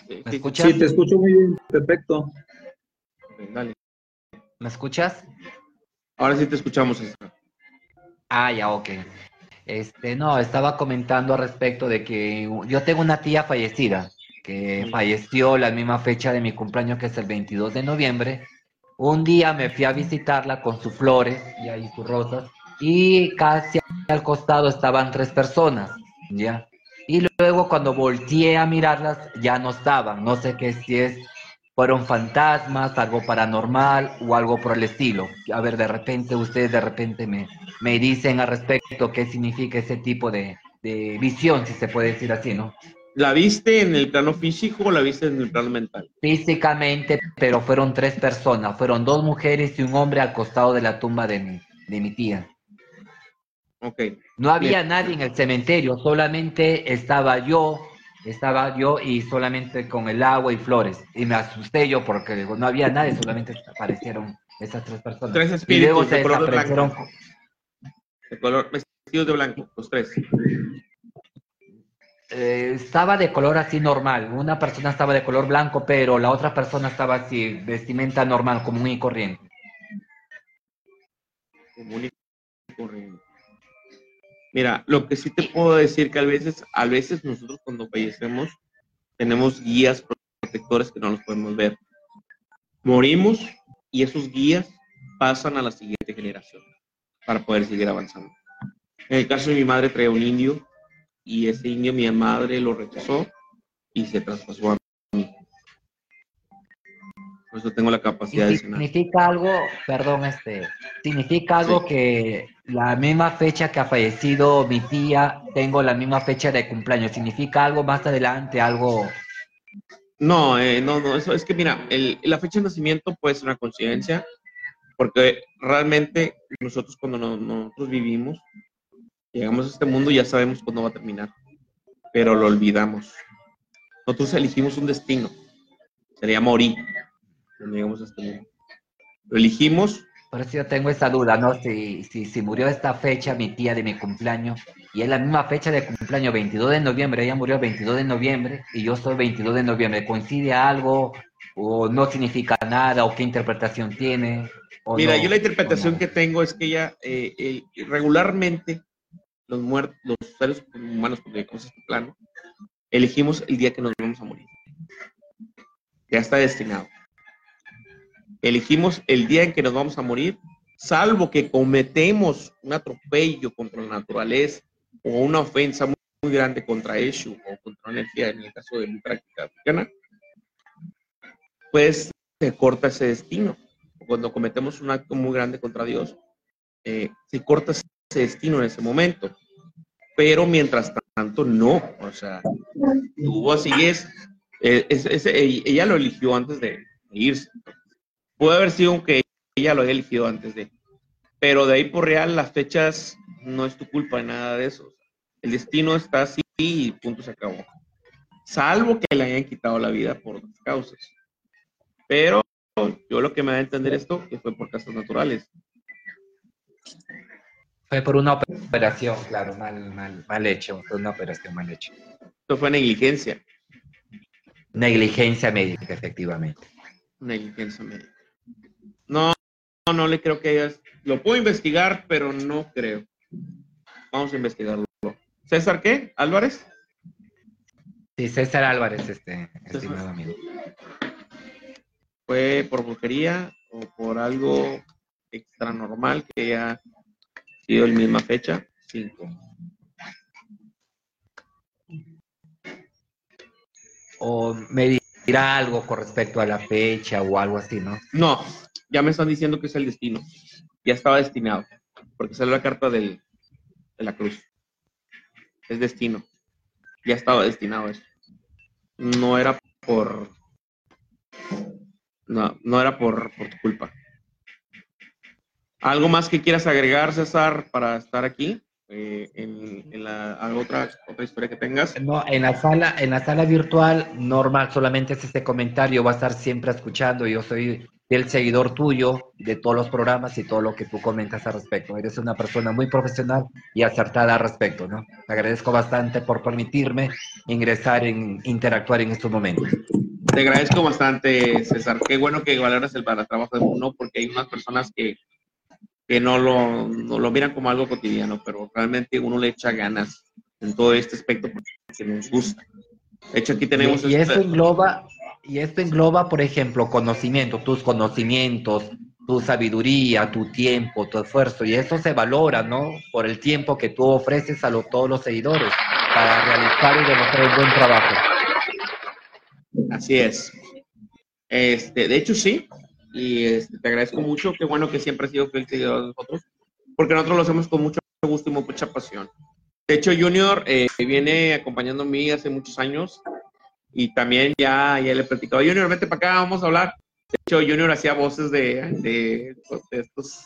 Speaker 2: ¿Me escuchas? Sí, te escucho muy bien, perfecto.
Speaker 1: dale.
Speaker 3: ¿Me escuchas?
Speaker 1: Ahora sí te escuchamos.
Speaker 3: Ah, ya, ok. Este, no, estaba comentando al respecto de que yo tengo una tía fallecida, que falleció la misma fecha de mi cumpleaños, que es el 22 de noviembre. Un día me fui a visitarla con sus flores y ahí sus rosas, y casi al costado estaban tres personas, ¿ya? Y luego cuando volteé a mirarlas, ya no estaban. No sé qué si es fueron fantasmas, algo paranormal o algo por el estilo. A ver, de repente ustedes de repente me, me dicen al respecto qué significa ese tipo de, de visión, si se puede decir así, ¿no?
Speaker 1: ¿La viste en el plano físico o la viste en el plano mental?
Speaker 3: Físicamente, pero fueron tres personas. Fueron dos mujeres y un hombre al costado de la tumba de mi, de mi tía.
Speaker 1: Ok.
Speaker 3: No había nadie en el cementerio, solamente estaba yo, estaba yo y solamente con el agua y flores. Y me asusté yo porque no había nadie, solamente aparecieron esas tres personas.
Speaker 1: Tres espíritus y luego se de color. Blanco. De color, vestidos de blanco, los tres.
Speaker 3: Eh, estaba de color así normal. Una persona estaba de color blanco, pero la otra persona estaba así, vestimenta normal, común y corriente.
Speaker 1: Común y corriente. Mira, lo que sí te puedo decir que a veces, a veces nosotros cuando fallecemos tenemos guías protectores que no los podemos ver. Morimos y esos guías pasan a la siguiente generación para poder seguir avanzando. En el caso de mi madre traía un indio y ese indio mi madre lo rechazó y se traspasó a. Por eso tengo la capacidad de
Speaker 3: Significa algo, perdón, este, significa algo que la misma fecha que ha fallecido mi tía, tengo la misma fecha de cumpleaños. ¿Significa algo más adelante, algo?
Speaker 1: No, eh, no, no, eso es que mira, la fecha de nacimiento puede ser una coincidencia, porque realmente nosotros cuando nosotros vivimos, llegamos a este mundo ya sabemos cuándo va a terminar, pero lo olvidamos. Nosotros elegimos un destino, sería morir cuando llegamos a este mundo. Lo elegimos
Speaker 3: por eso yo tengo esa duda, ¿no? Si, si, si murió esta fecha mi tía de mi cumpleaños, y es la misma fecha de cumpleaños, 22 de noviembre, ella murió el 22 de noviembre, y yo soy 22 de noviembre, ¿coincide algo o no significa nada, o qué interpretación tiene?
Speaker 1: Mira, yo la interpretación que tengo es que ella, eh, regularmente, los muertos, los seres humanos, cuando llegamos a este plano, elegimos el día que nos vamos a morir. Ya está destinado elegimos el día en que nos vamos a morir, salvo que cometemos un atropello contra la naturaleza o una ofensa muy, grande contra Eshu o contra la energía, en el caso de mi práctica africana, pues se corta ese destino. Cuando cometemos un acto muy grande contra Dios, eh, se corta ese destino en ese momento. Pero mientras tanto, no. O sea, tú así es, eh, ella lo eligió antes de irse. Puede haber sido que ella lo haya elegido antes de. Pero de ahí por real, las fechas no es tu culpa, nada de eso. El destino está así y punto se acabó. Salvo que le hayan quitado la vida por otras causas. Pero yo lo que me da a entender esto, que fue por causas naturales.
Speaker 3: Fue por una operación, claro, mal, mal, mal hecho, fue una operación mal hecha.
Speaker 1: Esto fue negligencia.
Speaker 3: Negligencia médica, efectivamente.
Speaker 1: Negligencia médica. No, no, no le creo que hayas. Lo puedo investigar, pero no creo. Vamos a investigarlo. ¿César qué? ¿Álvarez?
Speaker 3: Sí, César Álvarez, este, estimado amigo.
Speaker 1: ¿Fue por brujería o por algo extra normal que haya sido la misma fecha? Cinco.
Speaker 3: O me dirá algo con respecto a la fecha o algo así, ¿no?
Speaker 1: No, ya me están diciendo que es el destino. Ya estaba destinado, porque salió la carta del, de la cruz. Es destino. Ya estaba destinado eso. No era por... No, no era por, por tu culpa. ¿Algo más que quieras agregar, César, para estar aquí? Eh, en, en la otra, otra historia que tengas.
Speaker 3: No, en la sala, en la sala virtual normal solamente es este comentario, va a estar siempre escuchando. Yo soy el seguidor tuyo de todos los programas y todo lo que tú comentas al respecto. Eres una persona muy profesional y acertada al respecto, ¿no? Te agradezco bastante por permitirme ingresar en interactuar en estos momentos.
Speaker 1: Te agradezco bastante, César. Qué bueno que valoras el para trabajo de uno, porque hay unas personas que, que no, lo, no lo miran como algo cotidiano, pero realmente uno le echa ganas en todo este aspecto porque nos gusta. De hecho, aquí tenemos...
Speaker 3: Y, y eso engloba, y esto engloba, por ejemplo, conocimiento, tus conocimientos, tu sabiduría, tu tiempo, tu esfuerzo, y eso se valora, ¿no? Por el tiempo que tú ofreces a todos los seguidores para realizar y demostrar un buen trabajo.
Speaker 1: Así es. Este, de hecho, sí, y este, te agradezco mucho, qué bueno que siempre has sido fiel seguidor de nosotros, porque nosotros lo hacemos con mucho gusto y mucha pasión. De hecho, Junior eh, viene acompañando a mí hace muchos años y también ya, ya le he platicado, Junior, vete para acá, vamos a hablar. De hecho, Junior hacía voces de, de, de estos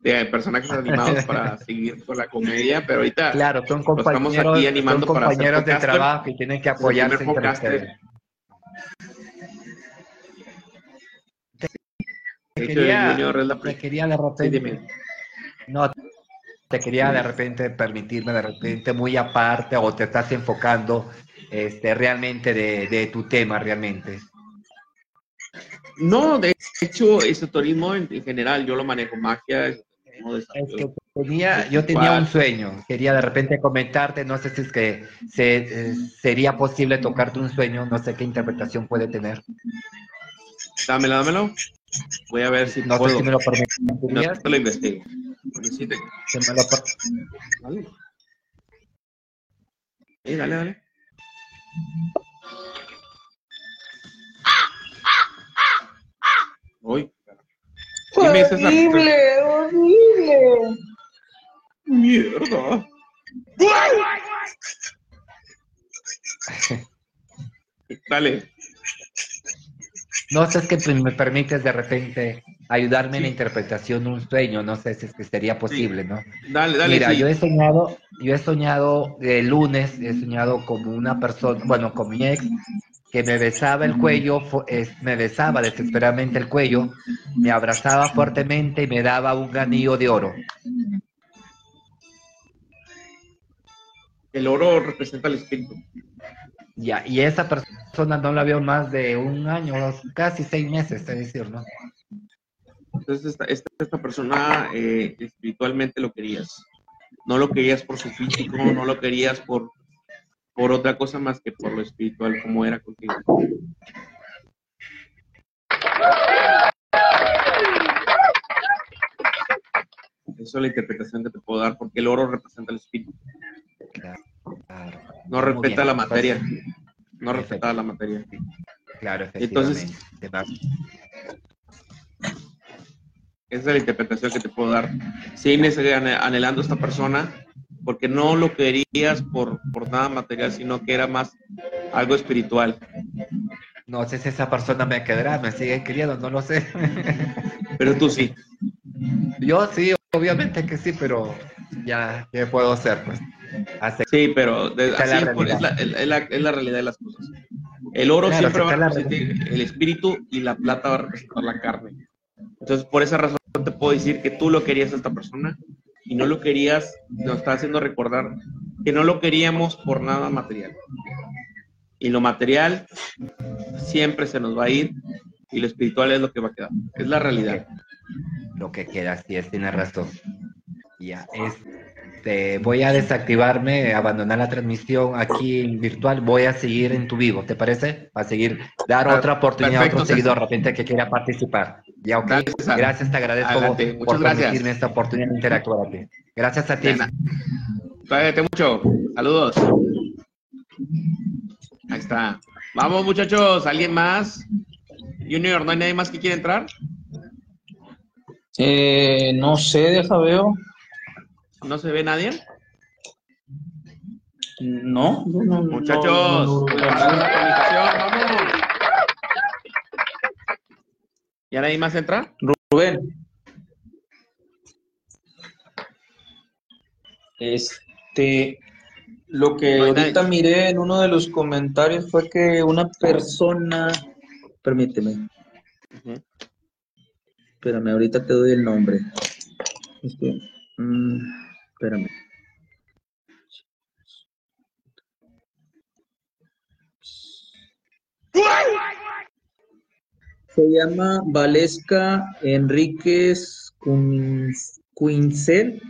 Speaker 1: de personajes animados para seguir con la comedia, pero ahorita
Speaker 3: claro, son compañeros,
Speaker 1: estamos aquí animando
Speaker 3: son compañeros para de trabajo y tienen que apoyarse. Te quería, te quería de repente, no, te quería de repente permitirme de repente muy aparte o te estás enfocando este, realmente de, de tu tema, realmente.
Speaker 1: No, de hecho, esoterismo en, en general, yo lo manejo, magia.
Speaker 3: Tenía, yo tenía un sueño, quería de repente comentarte, no sé si es que se, eh, sería posible tocarte un sueño, no sé qué interpretación puede tener.
Speaker 1: Dámelo, dámelo. Voy a ver si
Speaker 3: no
Speaker 1: puedo.
Speaker 3: sé si me lo permitirías.
Speaker 1: No te lo investigo. Sí te...
Speaker 3: Me lo.
Speaker 1: Dale. Sí, dale, dale. Uy.
Speaker 2: Horrible, horrible.
Speaker 1: Mierda. Dale.
Speaker 3: No sé, es que me permites de repente ayudarme en la interpretación de un sueño, no sé si es que sería posible, ¿no?
Speaker 1: Dale, dale.
Speaker 3: Mira,
Speaker 1: sí.
Speaker 3: yo he soñado, yo he soñado el lunes, he soñado como una persona, bueno, con mi ex, que me besaba el cuello, me besaba desesperadamente el cuello, me abrazaba fuertemente y me daba un anillo de oro.
Speaker 1: El oro representa el espíritu.
Speaker 3: Ya, y esa persona no la veo más de un año, casi seis meses, es decir, ¿no?
Speaker 1: Entonces, esta, esta, esta persona eh, espiritualmente lo querías. No lo querías por su físico, no lo querías por, por otra cosa más que por lo espiritual, como era contigo. Eso es la interpretación que te puedo dar, porque el oro representa el espíritu.
Speaker 3: Claro, claro.
Speaker 1: No respeta
Speaker 3: bien,
Speaker 1: la materia.
Speaker 3: pues,
Speaker 1: No respeta la materia.
Speaker 3: Claro,
Speaker 1: Entonces- Esa es la interpretación que te puedo dar. Sigues ane- anhelando a esta persona porque no lo querías por, por nada material, sino que era más algo espiritual.
Speaker 3: No sé si esa persona me quedará, me sigue queriendo, no lo sé.
Speaker 1: Pero tú sí.
Speaker 3: Yo sí, obviamente que sí, pero ya, ¿qué puedo hacer? Pues Hace-
Speaker 1: Sí, pero de-
Speaker 3: Esa es la
Speaker 1: es,
Speaker 3: realidad.
Speaker 1: es la- es la realidad de las cosas. El oro
Speaker 3: Claro,
Speaker 1: siempre va a representar el espíritu y la plata va a representar la carne. Entonces, por esa razón te puedo decir que tú lo querías a esta persona y no lo querías, nos está haciendo recordar que no lo queríamos por nada material. Y lo material siempre se nos va a ir y lo espiritual es lo que va a quedar. Es la realidad.
Speaker 3: Lo que queda, sí, es, tiene razón. Ya, este, voy a desactivarme, abandonar la transmisión aquí en virtual, voy a seguir en tu vivo, ¿te parece? a seguir, dar ah, otra oportunidad a otro seguidor, de repente que quiera participar. Ya, ok. Gracias, te agradezco por permitirme esta oportunidad de interactuar aquí. Gracias a ti.
Speaker 1: Cuídate mucho. Saludos. Ahí está. Vamos, muchachos. ¿Alguien más? Junior, ¿no hay nadie más que quiera entrar?
Speaker 2: Eh, no sé, deja veo.
Speaker 1: ¿No se ve nadie?
Speaker 2: No,
Speaker 1: Muchachos, vamos. ¿Ya nadie más entra?
Speaker 2: Rubén. Este, lo que ahorita miré en uno de los comentarios fue que una persona, permíteme, espérame, ahorita te doy el nombre. Mm, espérame. Se llama Valesca Enríquez Quincel.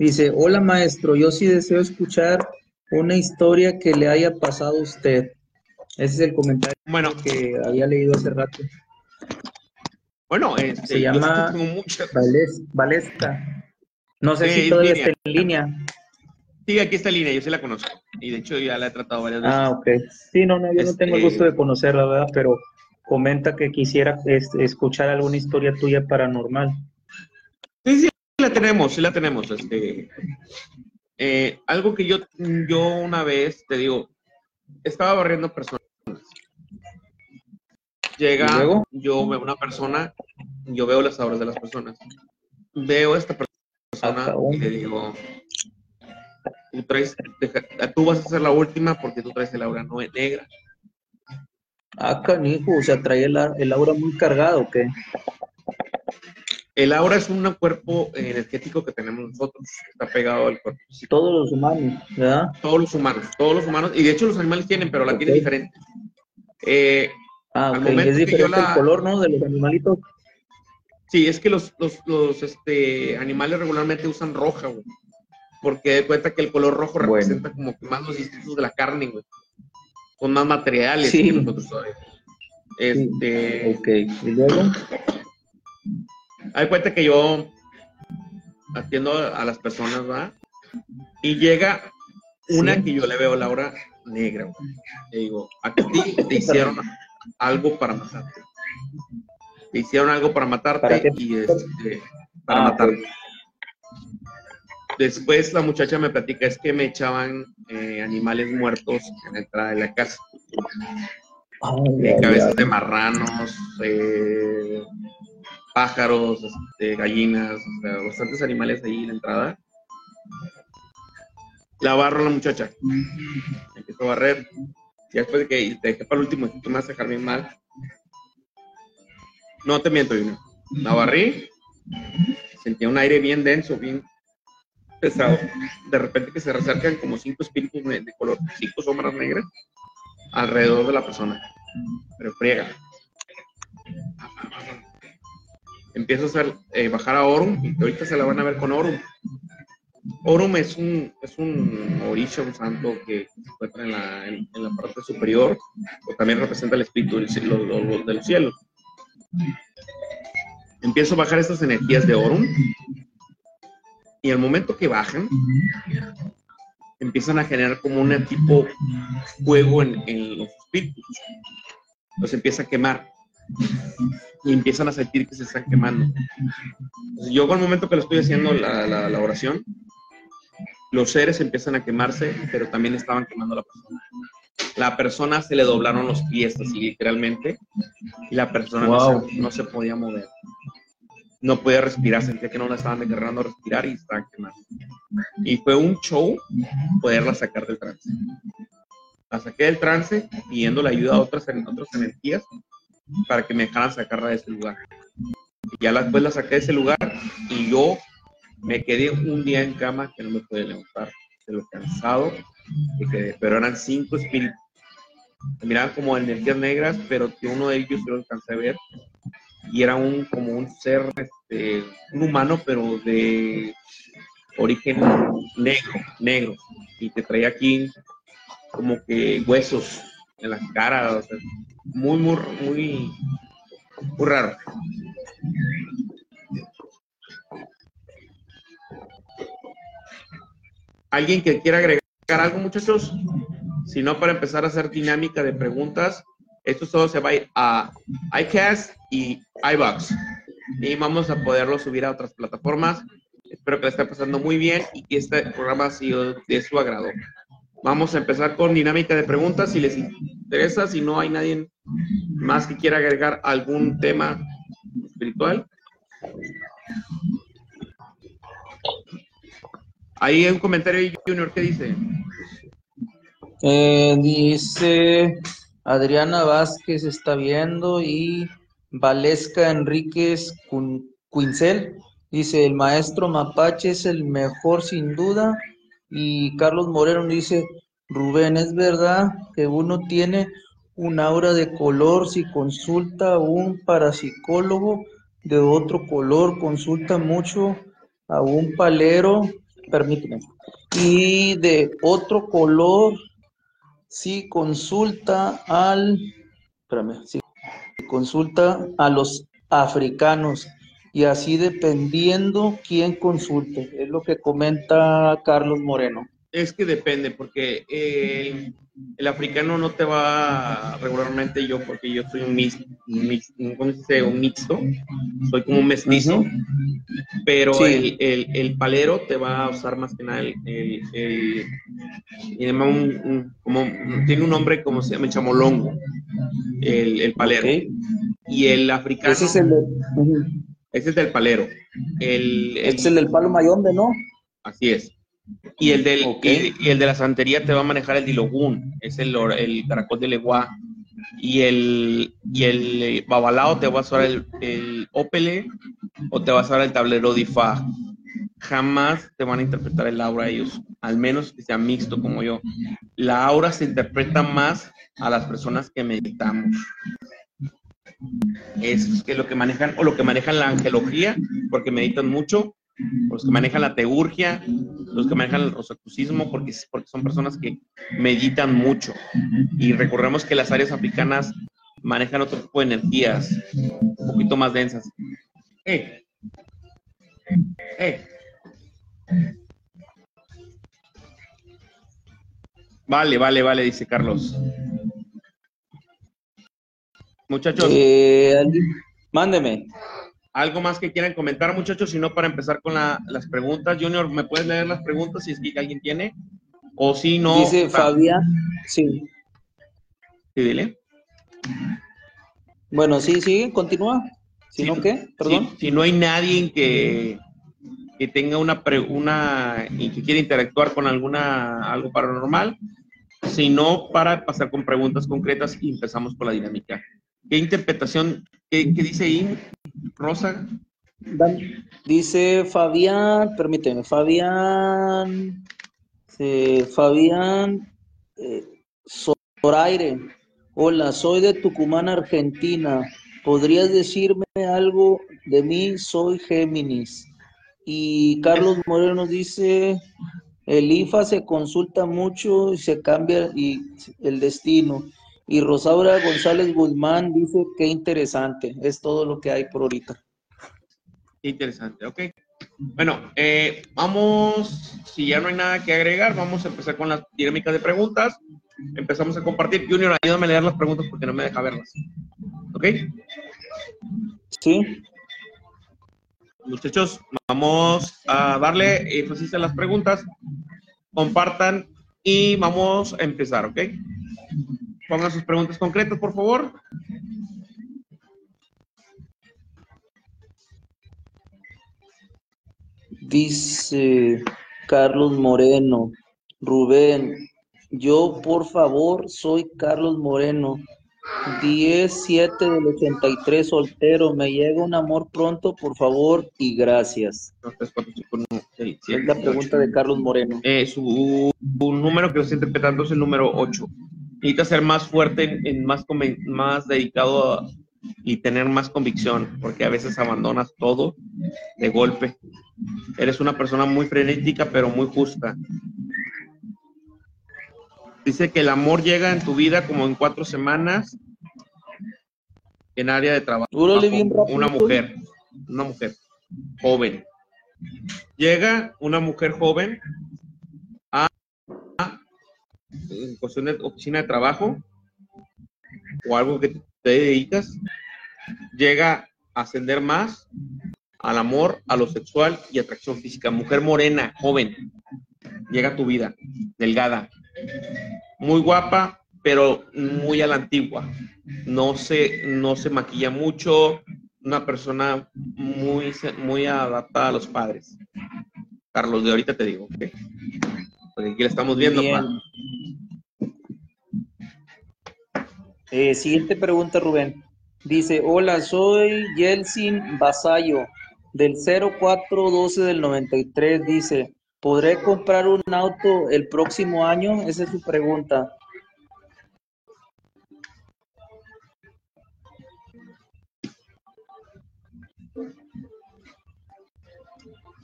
Speaker 2: Dice, hola maestro, yo sí deseo escuchar una historia que le haya pasado a usted. Ese es el comentario
Speaker 1: bueno,
Speaker 2: que había leído hace rato.
Speaker 1: Bueno, este,
Speaker 2: se llama Valesca. No sé si todavía está en línea.
Speaker 1: Sí, aquí está en línea, yo sí la conozco. Y de hecho ya la he tratado varias veces.
Speaker 2: Ah, ok. Sí, no, no, yo no tengo el gusto de conocerla, ¿verdad? Pero comenta que quisiera este, escuchar alguna historia tuya paranormal.
Speaker 1: Sí, sí, la tenemos, sí la tenemos. Este, eh, algo que yo, yo una vez, te digo, estaba barriendo personas. Llega, yo veo una persona, yo veo las obras de las personas. Veo a esta persona y le digo, tú, traes, tú vas a ser la última porque tú traes el aura negra.
Speaker 2: Ah, canijo, o sea, trae el, el aura muy cargado, ¿o qué?
Speaker 1: El aura es un cuerpo energético que tenemos nosotros, está pegado al cuerpo.
Speaker 2: Todos los humanos, ¿verdad?
Speaker 1: Todos los humanos, todos los humanos, y de hecho los animales tienen, pero la tienen diferente.
Speaker 2: Eh, ah, ok, es diferente el color, ¿no? De los animalitos.
Speaker 1: Sí, es que los, los, este, animales regularmente usan roja, güey. Porque de cuenta que el color rojo representa como que más los instintos de la carne, güey. Con más materiales sí. que nosotros. Este.
Speaker 2: Ok, ¿y luego?
Speaker 1: Hay cuenta que yo atiendo a las personas, ¿va? Y llega una que yo le veo la hora negra, Le digo, a ti te hicieron algo para matarte. Te hicieron algo para matarte y este, para ah, matarte. Después la muchacha me platica, es que me echaban eh, animales muertos en la entrada de la casa. cabezas de marranos, eh, pájaros, este, gallinas, o sea, bastantes animales ahí en la entrada. La barro la muchacha. Empiezo a barrer. Y después de que te dejé para el último, tú me vas a dejar bien mal. No te miento, Junior. La barrí. Sentía un aire bien denso, bien pesado. De repente que se recercan como cinco espíritus de color, cinco sombras negras alrededor de la persona. Pero friega empiezo a eh, bajar a Orum, y ahorita se la van a ver con Orum. Orum es un, es un orisha, santo que se encuentra en la, en, la parte superior, o también representa el espíritu del, cielo, cielo. Empiezo a bajar estas energías de Orum, y al momento que bajan, empiezan a generar como un tipo fuego en, en los espíritus. Los empieza a quemar y empiezan a sentir que se están quemando. yo con el momento que lo estoy haciendo la, la, oración, los seres empiezan a quemarse, pero también estaban quemando a la persona. La persona se le doblaron los pies así literalmente y la persona no, se, podía mover. No podía respirar, sentía que no la estaban agarrando a respirar y estaban quemando. Y fue un show poderla sacar del trance. La saqué del trance pidiendo la ayuda a otras, otras energías para que me dejaran sacarla de ese lugar. Y ya después la saqué de ese lugar y yo me quedé un día en cama que no me pude levantar. de lo cansado que quedé, pero eran cinco espíritus. Miraban como energías negras, pero que uno de ellos yo lo alcancé a ver y era un como un ser, este, un humano, pero de origen negro, negro, y te traía aquí como que huesos en la cara, o sea, muy, muy, muy, raro. ¿Alguien que quiera agregar algo, muchachos? Si no, para empezar a hacer dinámica de preguntas, esto todo se va a ir a iCast y iBox. Y vamos a poderlo subir a otras plataformas. Espero que le esté pasando muy bien y que este programa ha sido de su agrado. Vamos a empezar con dinámica de preguntas si les interesa, si no hay nadie más que quiera agregar algún tema espiritual. Ahí hay un comentario Junior, ¿qué dice?
Speaker 2: Eh, dice Adriana Vázquez está viendo y Valesca Enríquez Quincel dice el maestro Mapache es el mejor sin duda y Carlos Moreno dice Rubén es verdad que uno tiene un aura de color si consulta a un parapsicólogo de otro color consulta mucho a un palero permíteme y de otro color si consulta al, espérame, si consulta a los africanos y así dependiendo quién consulte, es lo que comenta Carlos Moreno.
Speaker 1: Es que depende, porque eh, el africano no te va regularmente yo, porque yo soy un mixto, un, mixto soy como un mestizo, pero el, palero te va a usar más que nada el, como, tiene un nombre como se llama chamolongo, el, palero. Y el africano.
Speaker 2: Ese es el,
Speaker 1: ese es del palero. El,
Speaker 2: es el del palo mayombe, ¿no?
Speaker 1: Así es. Y el, del, y, el de la santería te va a manejar el dilogún, es el, el caracol de legua. Y el, y el babalao te va a usar el, el ópele o te va a usar el tablero de Ifá. Jamás te van a interpretar el aura ellos, al menos que sea mixto como yo. La aura se interpreta más a las personas que meditamos. Es que lo que manejan, o lo que manejan la angelología, porque meditan mucho, los que manejan la teurgia, los que manejan el rosacrucismo, porque, porque son personas que meditan mucho. Y recordemos que las áreas africanas manejan otro tipo de energías, un poquito más densas. ¡Eh! ¡Eh! Vale, vale, vale, dice Carlos. Muchachos.
Speaker 2: Eh, mándeme.
Speaker 1: ¿Algo más que quieran comentar, muchachos? Si no, para empezar con las preguntas. Junior, ¿me puedes leer las preguntas si es que alguien tiene? O si no.
Speaker 2: Dice Fabián. Sí.
Speaker 1: Sí, dile.
Speaker 2: Bueno, sí, sí, continúa. Si no, ¿qué? Perdón.
Speaker 1: Si, no hay nadie que, que tenga una, una y que quiera interactuar con alguna algo paranormal, sino para pasar con preguntas concretas y empezamos con la dinámica. ¿Qué interpretación, qué, dice Rosa?
Speaker 2: Dice Fabián, permíteme, Fabián, Fabián eh, Zoraire. Hola, soy de Tucumán, Argentina. ¿Podrías decirme algo de mí? Soy Géminis. Y Carlos Moreno dice, el IFA se consulta mucho y se cambia y el destino. Y Rosaura González Guzmán dice qué interesante, es todo lo que hay por ahorita.
Speaker 1: Interesante, ok. Bueno, eh, vamos, si ya no hay nada que agregar, vamos a empezar con las dinámicas de preguntas. Empezamos a compartir. Junior, ayúdame a leer las preguntas porque no me deja verlas. ¿Ok?
Speaker 2: Sí.
Speaker 1: Muchachos, vamos a darle énfasis a las preguntas. Compartan y vamos a empezar, ¿ok? Pongan sus preguntas concretas, por favor.
Speaker 2: Dice Carlos Moreno, Rubén, yo por favor soy Carlos Moreno. 10-7 del 83 soltero. Me llega un amor pronto, por favor, y gracias. es la pregunta de Carlos Moreno.
Speaker 1: Eh, su, número que lo está interpretando es el número 8. Necesita ser más fuerte, en, más, más dedicado y tener más convicción, porque a veces abandonas todo de golpe. Eres una persona muy frenética, pero muy justa. Dice que el amor llega en tu vida como en cuatro semanas en área de trabajo. Una mujer, una mujer joven. Llega una mujer joven en cuestión de oficina de trabajo o algo que te dedicas, llega a ascender más al amor, a lo sexual y atracción física. Mujer morena, joven, llega a tu vida, delgada, muy guapa, pero muy a la antigua. No se, no se maquilla mucho, una persona muy, muy adaptada a los padres. Carlos, de ahorita te digo, Porque aquí la estamos viendo.
Speaker 2: Eh, siguiente pregunta, Rubén. Dice, hola, soy Yelsin Basayo, del 0412 del 93. Dice, ¿podré comprar un auto el próximo año? Esa es su pregunta.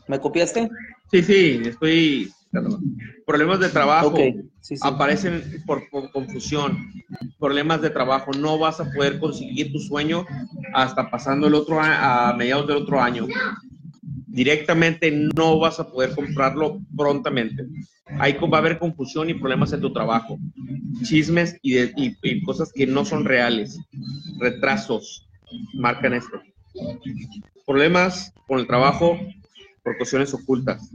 Speaker 2: ¿Me copiaste?
Speaker 1: Sí, sí, estoy... Problemas de trabajo aparecen por, confusión. Problemas de trabajo. No vas a poder conseguir tu sueño hasta pasando el otro a mediados del otro año. Directamente no vas a poder comprarlo prontamente. Ahí va a haber confusión y problemas en tu trabajo. Chismes y, y cosas que no son reales. Retrasos marcan esto. Problemas con el trabajo por cuestiones ocultas,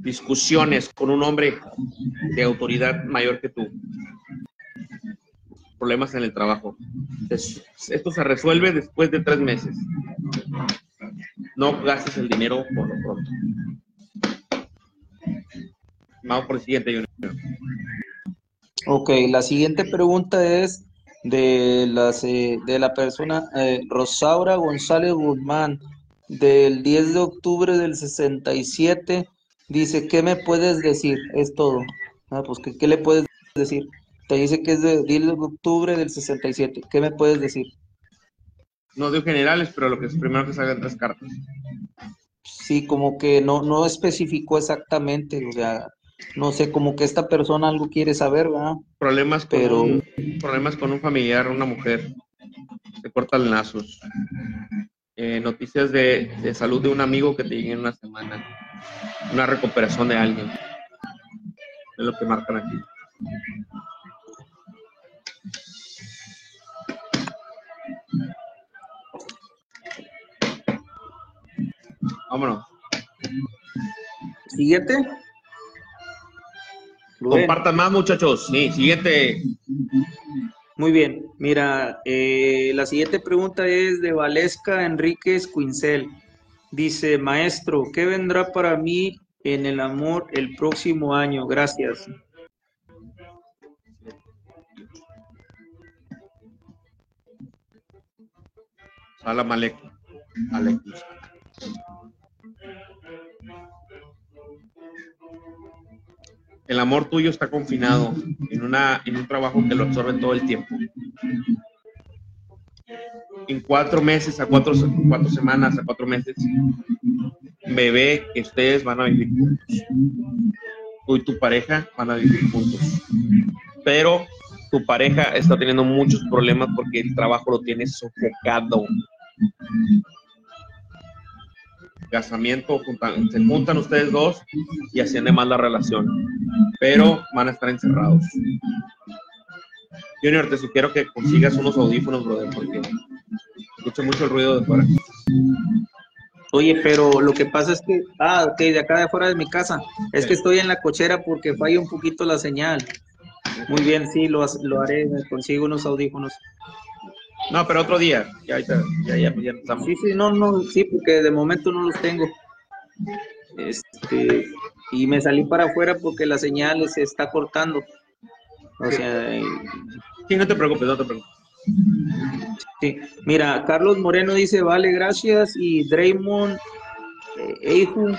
Speaker 1: discusiones con un hombre de autoridad mayor que tú, problemas en el trabajo. Esto se resuelve después de tres meses. No gastes el dinero por lo pronto. Vamos por el siguiente, Junior.
Speaker 2: Ok, la siguiente pregunta es de, las, eh, de la persona eh, Rosaura González Guzmán del 10 de octubre del 67. Dice, ¿qué me puedes decir? Es todo. Ah, pues, ¿qué, ¿qué, le puedes decir? Te dice que es del 10 de octubre del 67. ¿Qué me puedes decir?
Speaker 1: No de generales, pero lo que es primero que salgan tres cartas.
Speaker 2: Sí, como que no, no especificó exactamente, o sea, no sé, como que esta persona algo quiere saber, ¿verdad?
Speaker 1: Problemas con, pero... un, problemas con un familiar, una mujer, se cortan lazos. Eh, noticias de, de, salud de un amigo que te llegue en una semana, una recuperación de alguien. Es lo que marcan aquí. Vámonos.
Speaker 2: Siguiente.
Speaker 1: Compartan más, muchachos. Sí, siguiente.
Speaker 2: Muy bien, mira, eh, la siguiente pregunta es de Valesca Enríquez Quincel. Dice, maestro, ¿qué vendrá para mí en el amor el próximo año? Gracias.
Speaker 1: Salam aleikum. El amor tuyo está confinado en, una, en un trabajo que lo absorbe todo el tiempo. En cuatro meses, a cuatro, cuatro semanas, a cuatro meses, bebé, que ustedes van a vivir juntos. Tú y tu pareja van a vivir juntos. Pero tu pareja está teniendo muchos problemas porque el trabajo lo tiene sofocado casamiento, se juntan ustedes dos y asciende más la relación, pero van a estar encerrados. Junior, te sugiero que consigas unos audífonos, brother, porque escucho mucho el ruido de fuera.
Speaker 2: Oye, pero lo que pasa es que, ah, ok, de acá de afuera de mi casa, es que estoy en la cochera porque falla un poquito la señal. Muy bien, sí, lo, lo haré, consigo unos audífonos.
Speaker 1: No, pero otro día. Ya, ya, ya, ya
Speaker 2: estamos. Sí, sí, no, no, sí, porque de momento no los tengo. Este, y me salí para afuera porque la señal se está cortando. O sea.
Speaker 1: Sí, no te preocupes, no te preocupes.
Speaker 2: Sí, mira, Carlos Moreno dice, vale, gracias, y Draymond eh, Eiju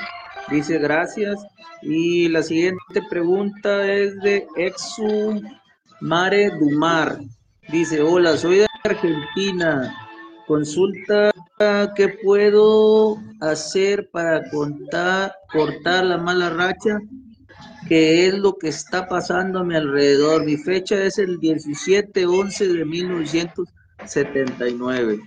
Speaker 2: dice, gracias, y la siguiente pregunta es de Exu Mare Dumar, dice, hola, soy de Argentina, consulta qué puedo hacer para contar, cortar la mala racha qué es lo que está pasando a mi alrededor. Mi fecha es el 17-11 de 1979.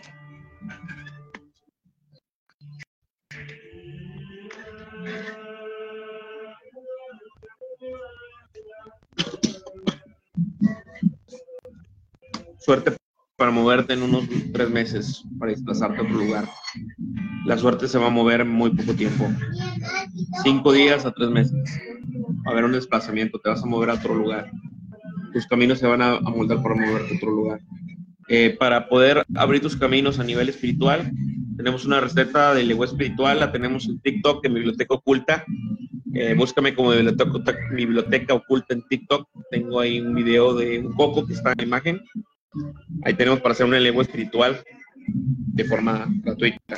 Speaker 1: Suerte para moverte en unos tres meses, para desplazarte a otro lugar. La suerte se va a mover en muy poco tiempo. Cinco días a tres meses. Va a haber un desplazamiento, te vas a mover a otro lugar. Tus caminos se van a, moldar para moverte a otro lugar. Eh, para poder abrir tus caminos a nivel espiritual, tenemos una receta de legua espiritual, la tenemos en TikTok, en Biblioteca Oculta. Eh, búscame como biblioteca, biblioteca Oculta en TikTok. Tengo ahí un video de un coco que está en la imagen Ahí tenemos para hacer una lengua espiritual de forma gratuita.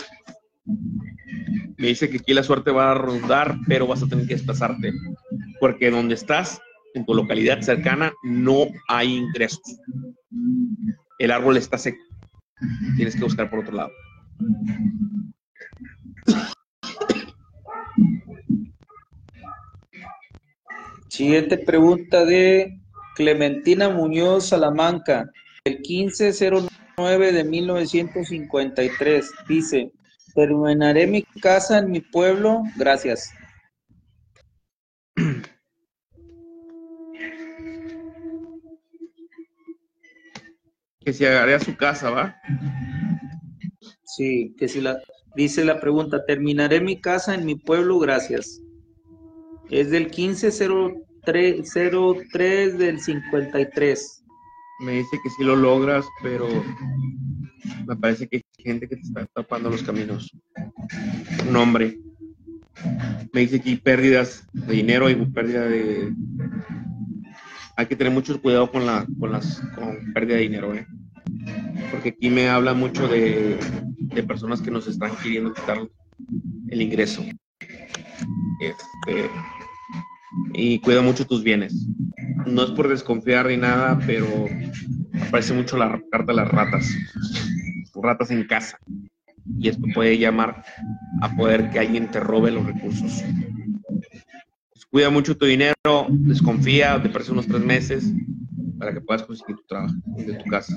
Speaker 1: Me dice que aquí la suerte va a rondar, pero vas a tener que desplazarte, porque donde estás, en tu localidad cercana, no hay ingresos. El árbol está seco. Tienes que buscar por otro lado.
Speaker 2: Siguiente pregunta de Clementina Muñoz Salamanca. El 1509 de 1953 dice, terminaré mi casa en mi pueblo, gracias.
Speaker 1: Que se a su casa, ¿va?
Speaker 2: Sí, que si la, dice la pregunta, terminaré mi casa en mi pueblo, gracias. Es del 1503 del 53
Speaker 1: me dice que sí lo logras, pero me parece que hay gente que te está tapando los caminos. Un hombre. Me dice que hay pérdidas de dinero y pérdida de... Hay que tener mucho cuidado con, la, con las con pérdida de dinero, ¿eh? Porque aquí me habla mucho de, de personas que nos están queriendo quitar el ingreso. Este, y cuida mucho tus bienes. No es por desconfiar ni nada, pero aparece mucho la carta de las ratas. Ratas en casa. Y esto puede llamar a poder que alguien te robe los recursos. Pues cuida mucho tu dinero, desconfía, te parece unos tres meses para que puedas conseguir tu trabajo de tu casa.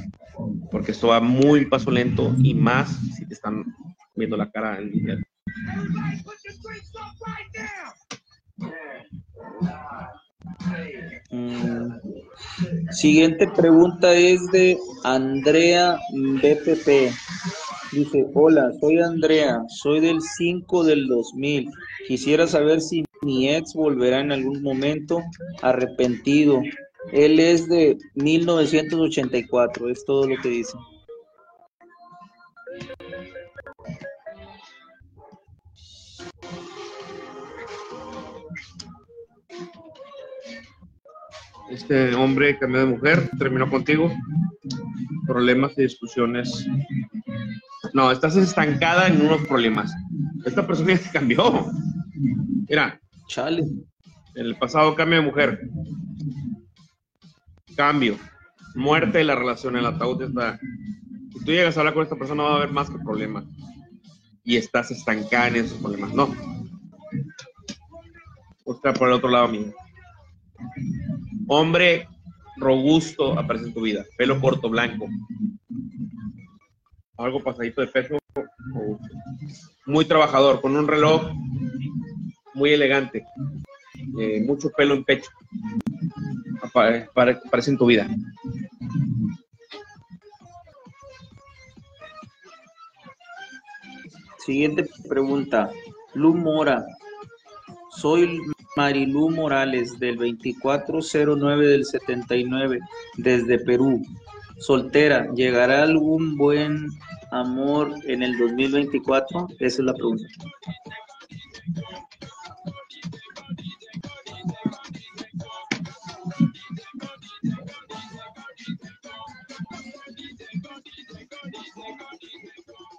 Speaker 1: Porque esto va muy paso lento y más si te están viendo la cara en dinero.
Speaker 2: Mm. Siguiente pregunta es de Andrea BPP. Dice, hola, soy Andrea, soy del 5 del 2000. Quisiera saber si mi ex volverá en algún momento arrepentido. Él es de 1984, es todo lo que dice.
Speaker 1: Este hombre cambió de mujer, terminó contigo, problemas y discusiones. No, estás estancada en unos problemas. Esta persona ya cambió. Mira,
Speaker 2: chale.
Speaker 1: En el pasado cambio de mujer. Cambio. Muerte de la relación, el ataúd está. Si tú llegas a hablar con esta persona, va a haber más que problemas. Y estás estancada en esos problemas. No. Busca por el otro lado mío. Hombre robusto aparece en tu vida, pelo corto, blanco. Algo pasadito de peso. Muy trabajador, con un reloj muy elegante. Eh, mucho pelo en pecho. aparece en tu vida.
Speaker 2: Siguiente pregunta. Lu Mora. Soy Marilú Morales, del 2409 del 79, desde Perú. Soltera, ¿llegará algún buen amor en el 2024? Esa es la pregunta.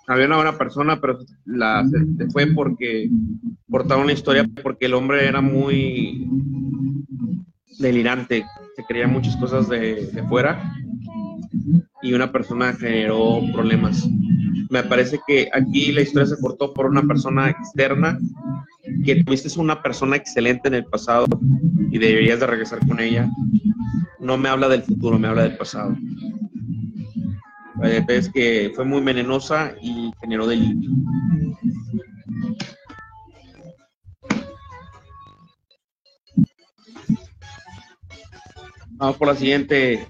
Speaker 1: había una buena persona, pero la, fue porque portaba una historia, porque el hombre era muy delirante, se creía muchas cosas de, fuera y una persona generó problemas. Me parece que aquí la historia se cortó por una persona externa, que tuviste una persona excelente en el pasado y deberías de regresar con ella. No me habla del futuro, me habla del pasado. Eh, ves que fue muy venenosa y generó delito. Vamos por la siguiente.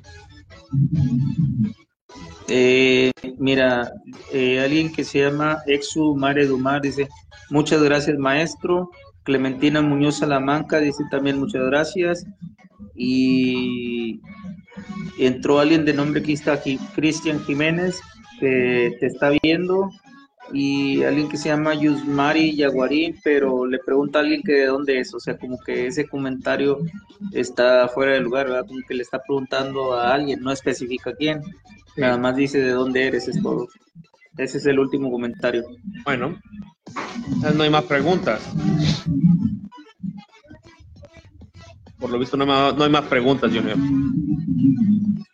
Speaker 2: Eh, mira, eh, alguien que se llama Exu Mare Dumar dice, muchas gracias maestro. Clementina Muñoz Salamanca dice también muchas gracias. Y entró alguien de nombre que está aquí, Cristian Jiménez, que te está viendo. Y alguien que se llama Yusmari Yaguarín, pero le pregunta a alguien que de dónde es. O sea, como que ese comentario está fuera de lugar, ¿verdad? Como que le está preguntando a alguien, no especifica quién. Nada más dice de dónde eres, es todo. Ese es el último comentario.
Speaker 1: Bueno, no hay más preguntas. Por lo visto no hay más, preguntas, Junior.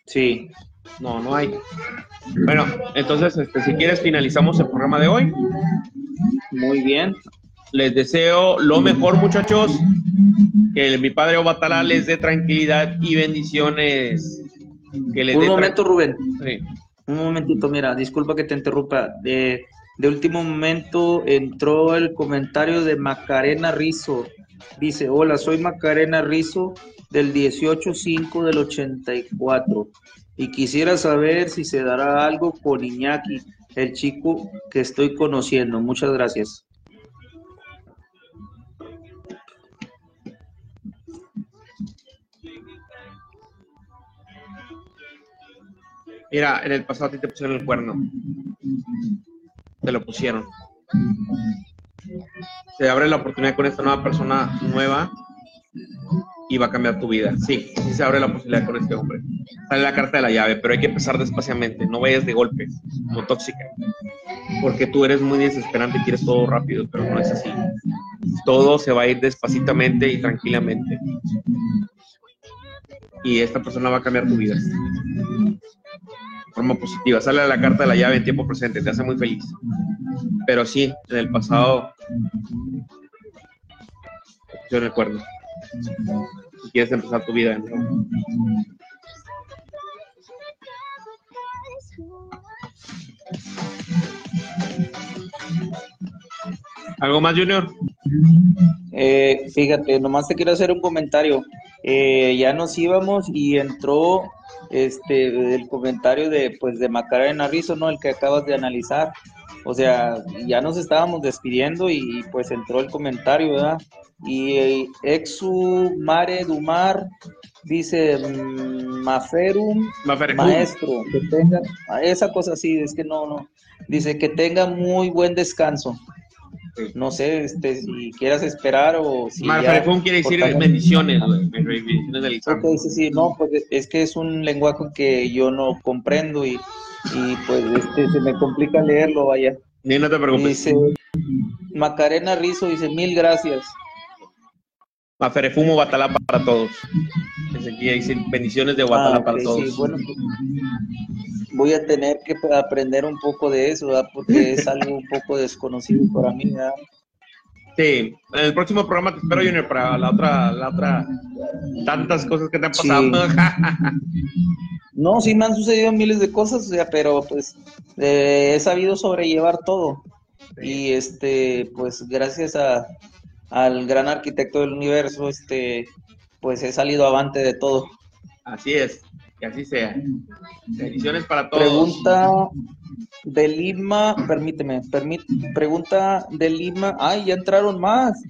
Speaker 2: Sí.
Speaker 1: No, no hay. Bueno, entonces, este, si quieres, finalizamos el programa de hoy.
Speaker 2: Muy bien.
Speaker 1: Les deseo lo mejor, muchachos. Que mi padre Obatala les dé tranquilidad y bendiciones
Speaker 2: un momento, Rubén. Un momentito, mira, disculpa que te interrumpa. De, de último momento entró el comentario de Macarena Rizo. Dice, hola, soy Macarena Rizo del 18-5 del 84 y quisiera saber si se dará algo con Iñaki, el chico que estoy conociendo. Muchas gracias.
Speaker 1: Mira, en el pasado a ti te pusieron el cuerno. Te lo pusieron. Se abre la oportunidad con esta nueva persona nueva y va a cambiar tu vida. Sí, sí se abre la posibilidad con este hombre. Sale la carta de la llave, pero hay que empezar despaciamente. No vayas de golpe, no tóxica. Porque tú eres muy desesperante y quieres todo rápido, pero no es así. Todo se va a ir despacitamente y tranquilamente. Y esta persona va a cambiar tu vida forma positiva. Sale la carta de la llave en tiempo presente, te hace muy feliz. Pero sí, en el pasado, yo recuerdo. Quieres empezar tu vida ¿Algo más, Junior?
Speaker 2: Eh, fíjate, nomás te quiero hacer un comentario. Eh, ya nos íbamos y entró este el comentario de pues de Macarena Rizzo, ¿no? El que acabas de analizar. O sea, ya nos estábamos despidiendo y pues entró el comentario, ¿verdad? Y Exu Mare Dumar dice mm, Maferum, maestro, que tenga esa cosa así, es que no, no. Dice que tenga muy buen descanso. No sé, este, si quieras esperar o si.
Speaker 1: quiere decir bendiciones, bendiciones del
Speaker 2: okay, sí, sí, no, pues es que es un lenguaje que yo no comprendo y, y pues este, se me complica leerlo, vaya.
Speaker 1: Ni no te preocupes.
Speaker 2: Dice, Macarena Rizo dice, mil gracias.
Speaker 1: Maferefumo Batalá para todos. Dice, bendiciones de Batalá ah, para todos. Sí, bueno,
Speaker 2: voy a tener que aprender un poco de eso, ¿verdad? porque es algo un poco desconocido para mí. ¿verdad?
Speaker 1: Sí, en el próximo programa te espero, Junior, para la otra, la otra, tantas cosas que te han pasado.
Speaker 2: no, sí me han sucedido miles de cosas, o sea, pero pues eh, he sabido sobrellevar todo. Y este, pues gracias a, al gran arquitecto del universo, este, pues he salido avante de todo.
Speaker 1: Así es. Que así sea. Bendiciones para todos.
Speaker 2: Pregunta de Lima, permíteme, pregunta de Lima. Ay, ya entraron más.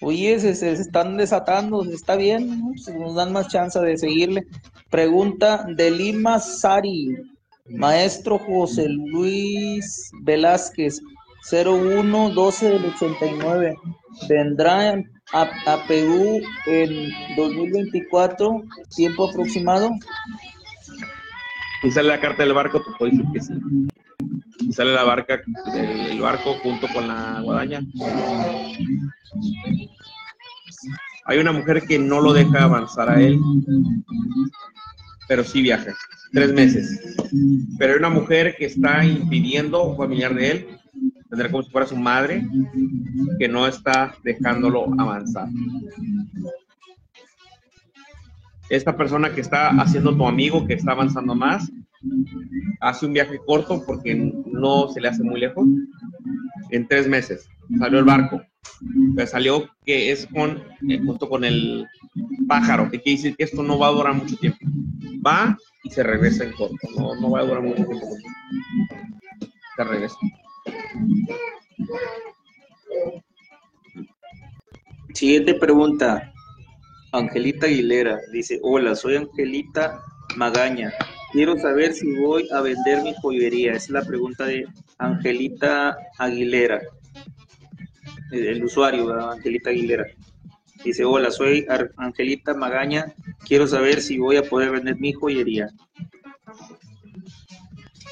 Speaker 2: Oye, se, se están desatando, está bien, pues nos dan más chance de seguirle. Pregunta de Lima Sari, maestro José Luis Velázquez, 0112 del 89. ¿Vendrá a, a Perú en 2024, tiempo aproximado?
Speaker 1: Y sale la carta del barco, te puedo decir que sí. Y sale la barca del barco junto con la guadaña. Hay una mujer que no lo deja avanzar a él, pero sí viaja. Tres meses. Pero hay una mujer que está impidiendo, familiar de él, tendrá como si fuera su madre, que no está dejándolo avanzar. Esta persona que está haciendo tu amigo, que está avanzando más, hace un viaje corto porque no se le hace muy lejos. En tres meses salió el barco. Salió que es con, eh, junto con el pájaro, que quiere decir que esto no va a durar mucho tiempo. Va y se regresa en corto. No, no va a durar mucho tiempo. Se regresa.
Speaker 2: Siguiente pregunta. Angelita Aguilera dice, hola, soy Angelita Magaña. Quiero saber si voy a vender mi joyería. Es la pregunta de Angelita Aguilera. El usuario, Angelita Aguilera. Dice, hola, soy Angelita Magaña. Quiero saber si voy a poder vender mi joyería.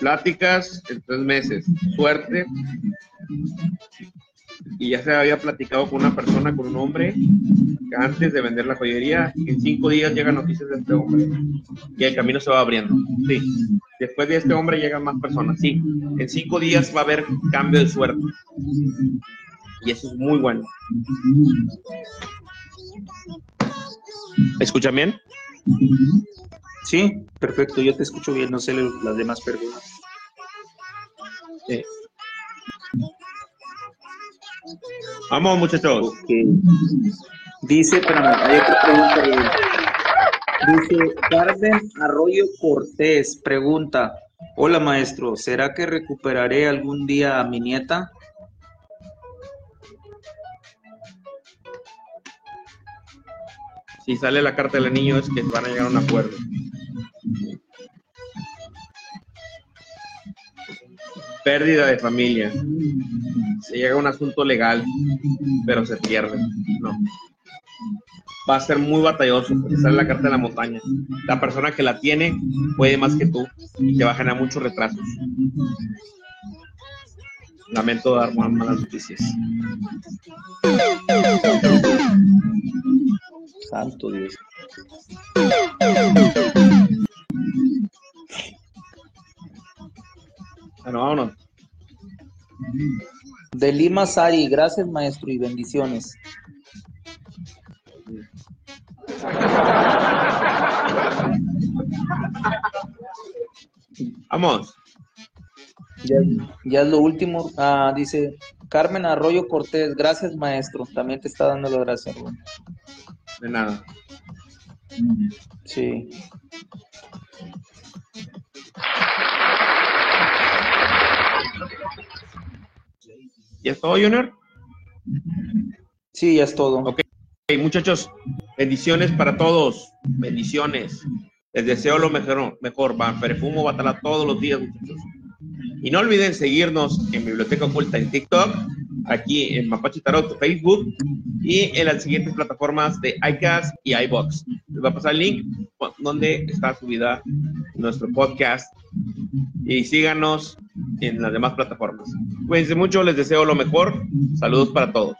Speaker 1: Pláticas en tres meses. Suerte. Y ya se había platicado con una persona, con un hombre, antes de vender la joyería, en cinco días llegan noticias de este hombre. Y el camino se va abriendo. Sí. Después de este hombre llegan más personas. Sí. En cinco días va a haber cambio de suerte. Y eso es muy bueno. ¿Escuchan bien?
Speaker 2: Sí, perfecto, yo te escucho bien, no sé las demás preguntas.
Speaker 1: Vamos, muchachos.
Speaker 2: Dice, pero hay otra pregunta. Dice Carmen Arroyo Cortés, pregunta, hola maestro, ¿será que recuperaré algún día a mi nieta?
Speaker 1: Si sale la carta del niño es que van a llegar a un acuerdo. Pérdida de familia. Se llega a un asunto legal, pero se pierde. No. Va a ser muy batalloso porque sale la carta de la montaña. La persona que la tiene puede más que tú y te va a generar muchos retrasos. Lamento dar malas noticias.
Speaker 2: Santo Dios.
Speaker 1: Bueno, vámonos.
Speaker 2: De Lima Sari, gracias maestro y bendiciones.
Speaker 1: Vamos.
Speaker 2: Ya, es lo último. Ah, dice Carmen Arroyo Cortés, gracias maestro. También te está dando las gracias,
Speaker 1: De nada.
Speaker 2: Sí.
Speaker 1: ¿Ya es todo, Junior?
Speaker 2: Sí, ya es todo.
Speaker 1: Ok, muchachos, bendiciones para todos. Bendiciones. Les deseo lo mejor. mejor. Va, perfumo Batala todos los días, muchachos. Y no olviden seguirnos en Biblioteca Oculta en TikTok, aquí en Mapache Tarot, Facebook y en las siguientes plataformas de iCast y iBox. Les va a pasar el link donde está subida nuestro podcast y síganos en las demás plataformas. Cuídense mucho, les deseo lo mejor. Saludos para todos.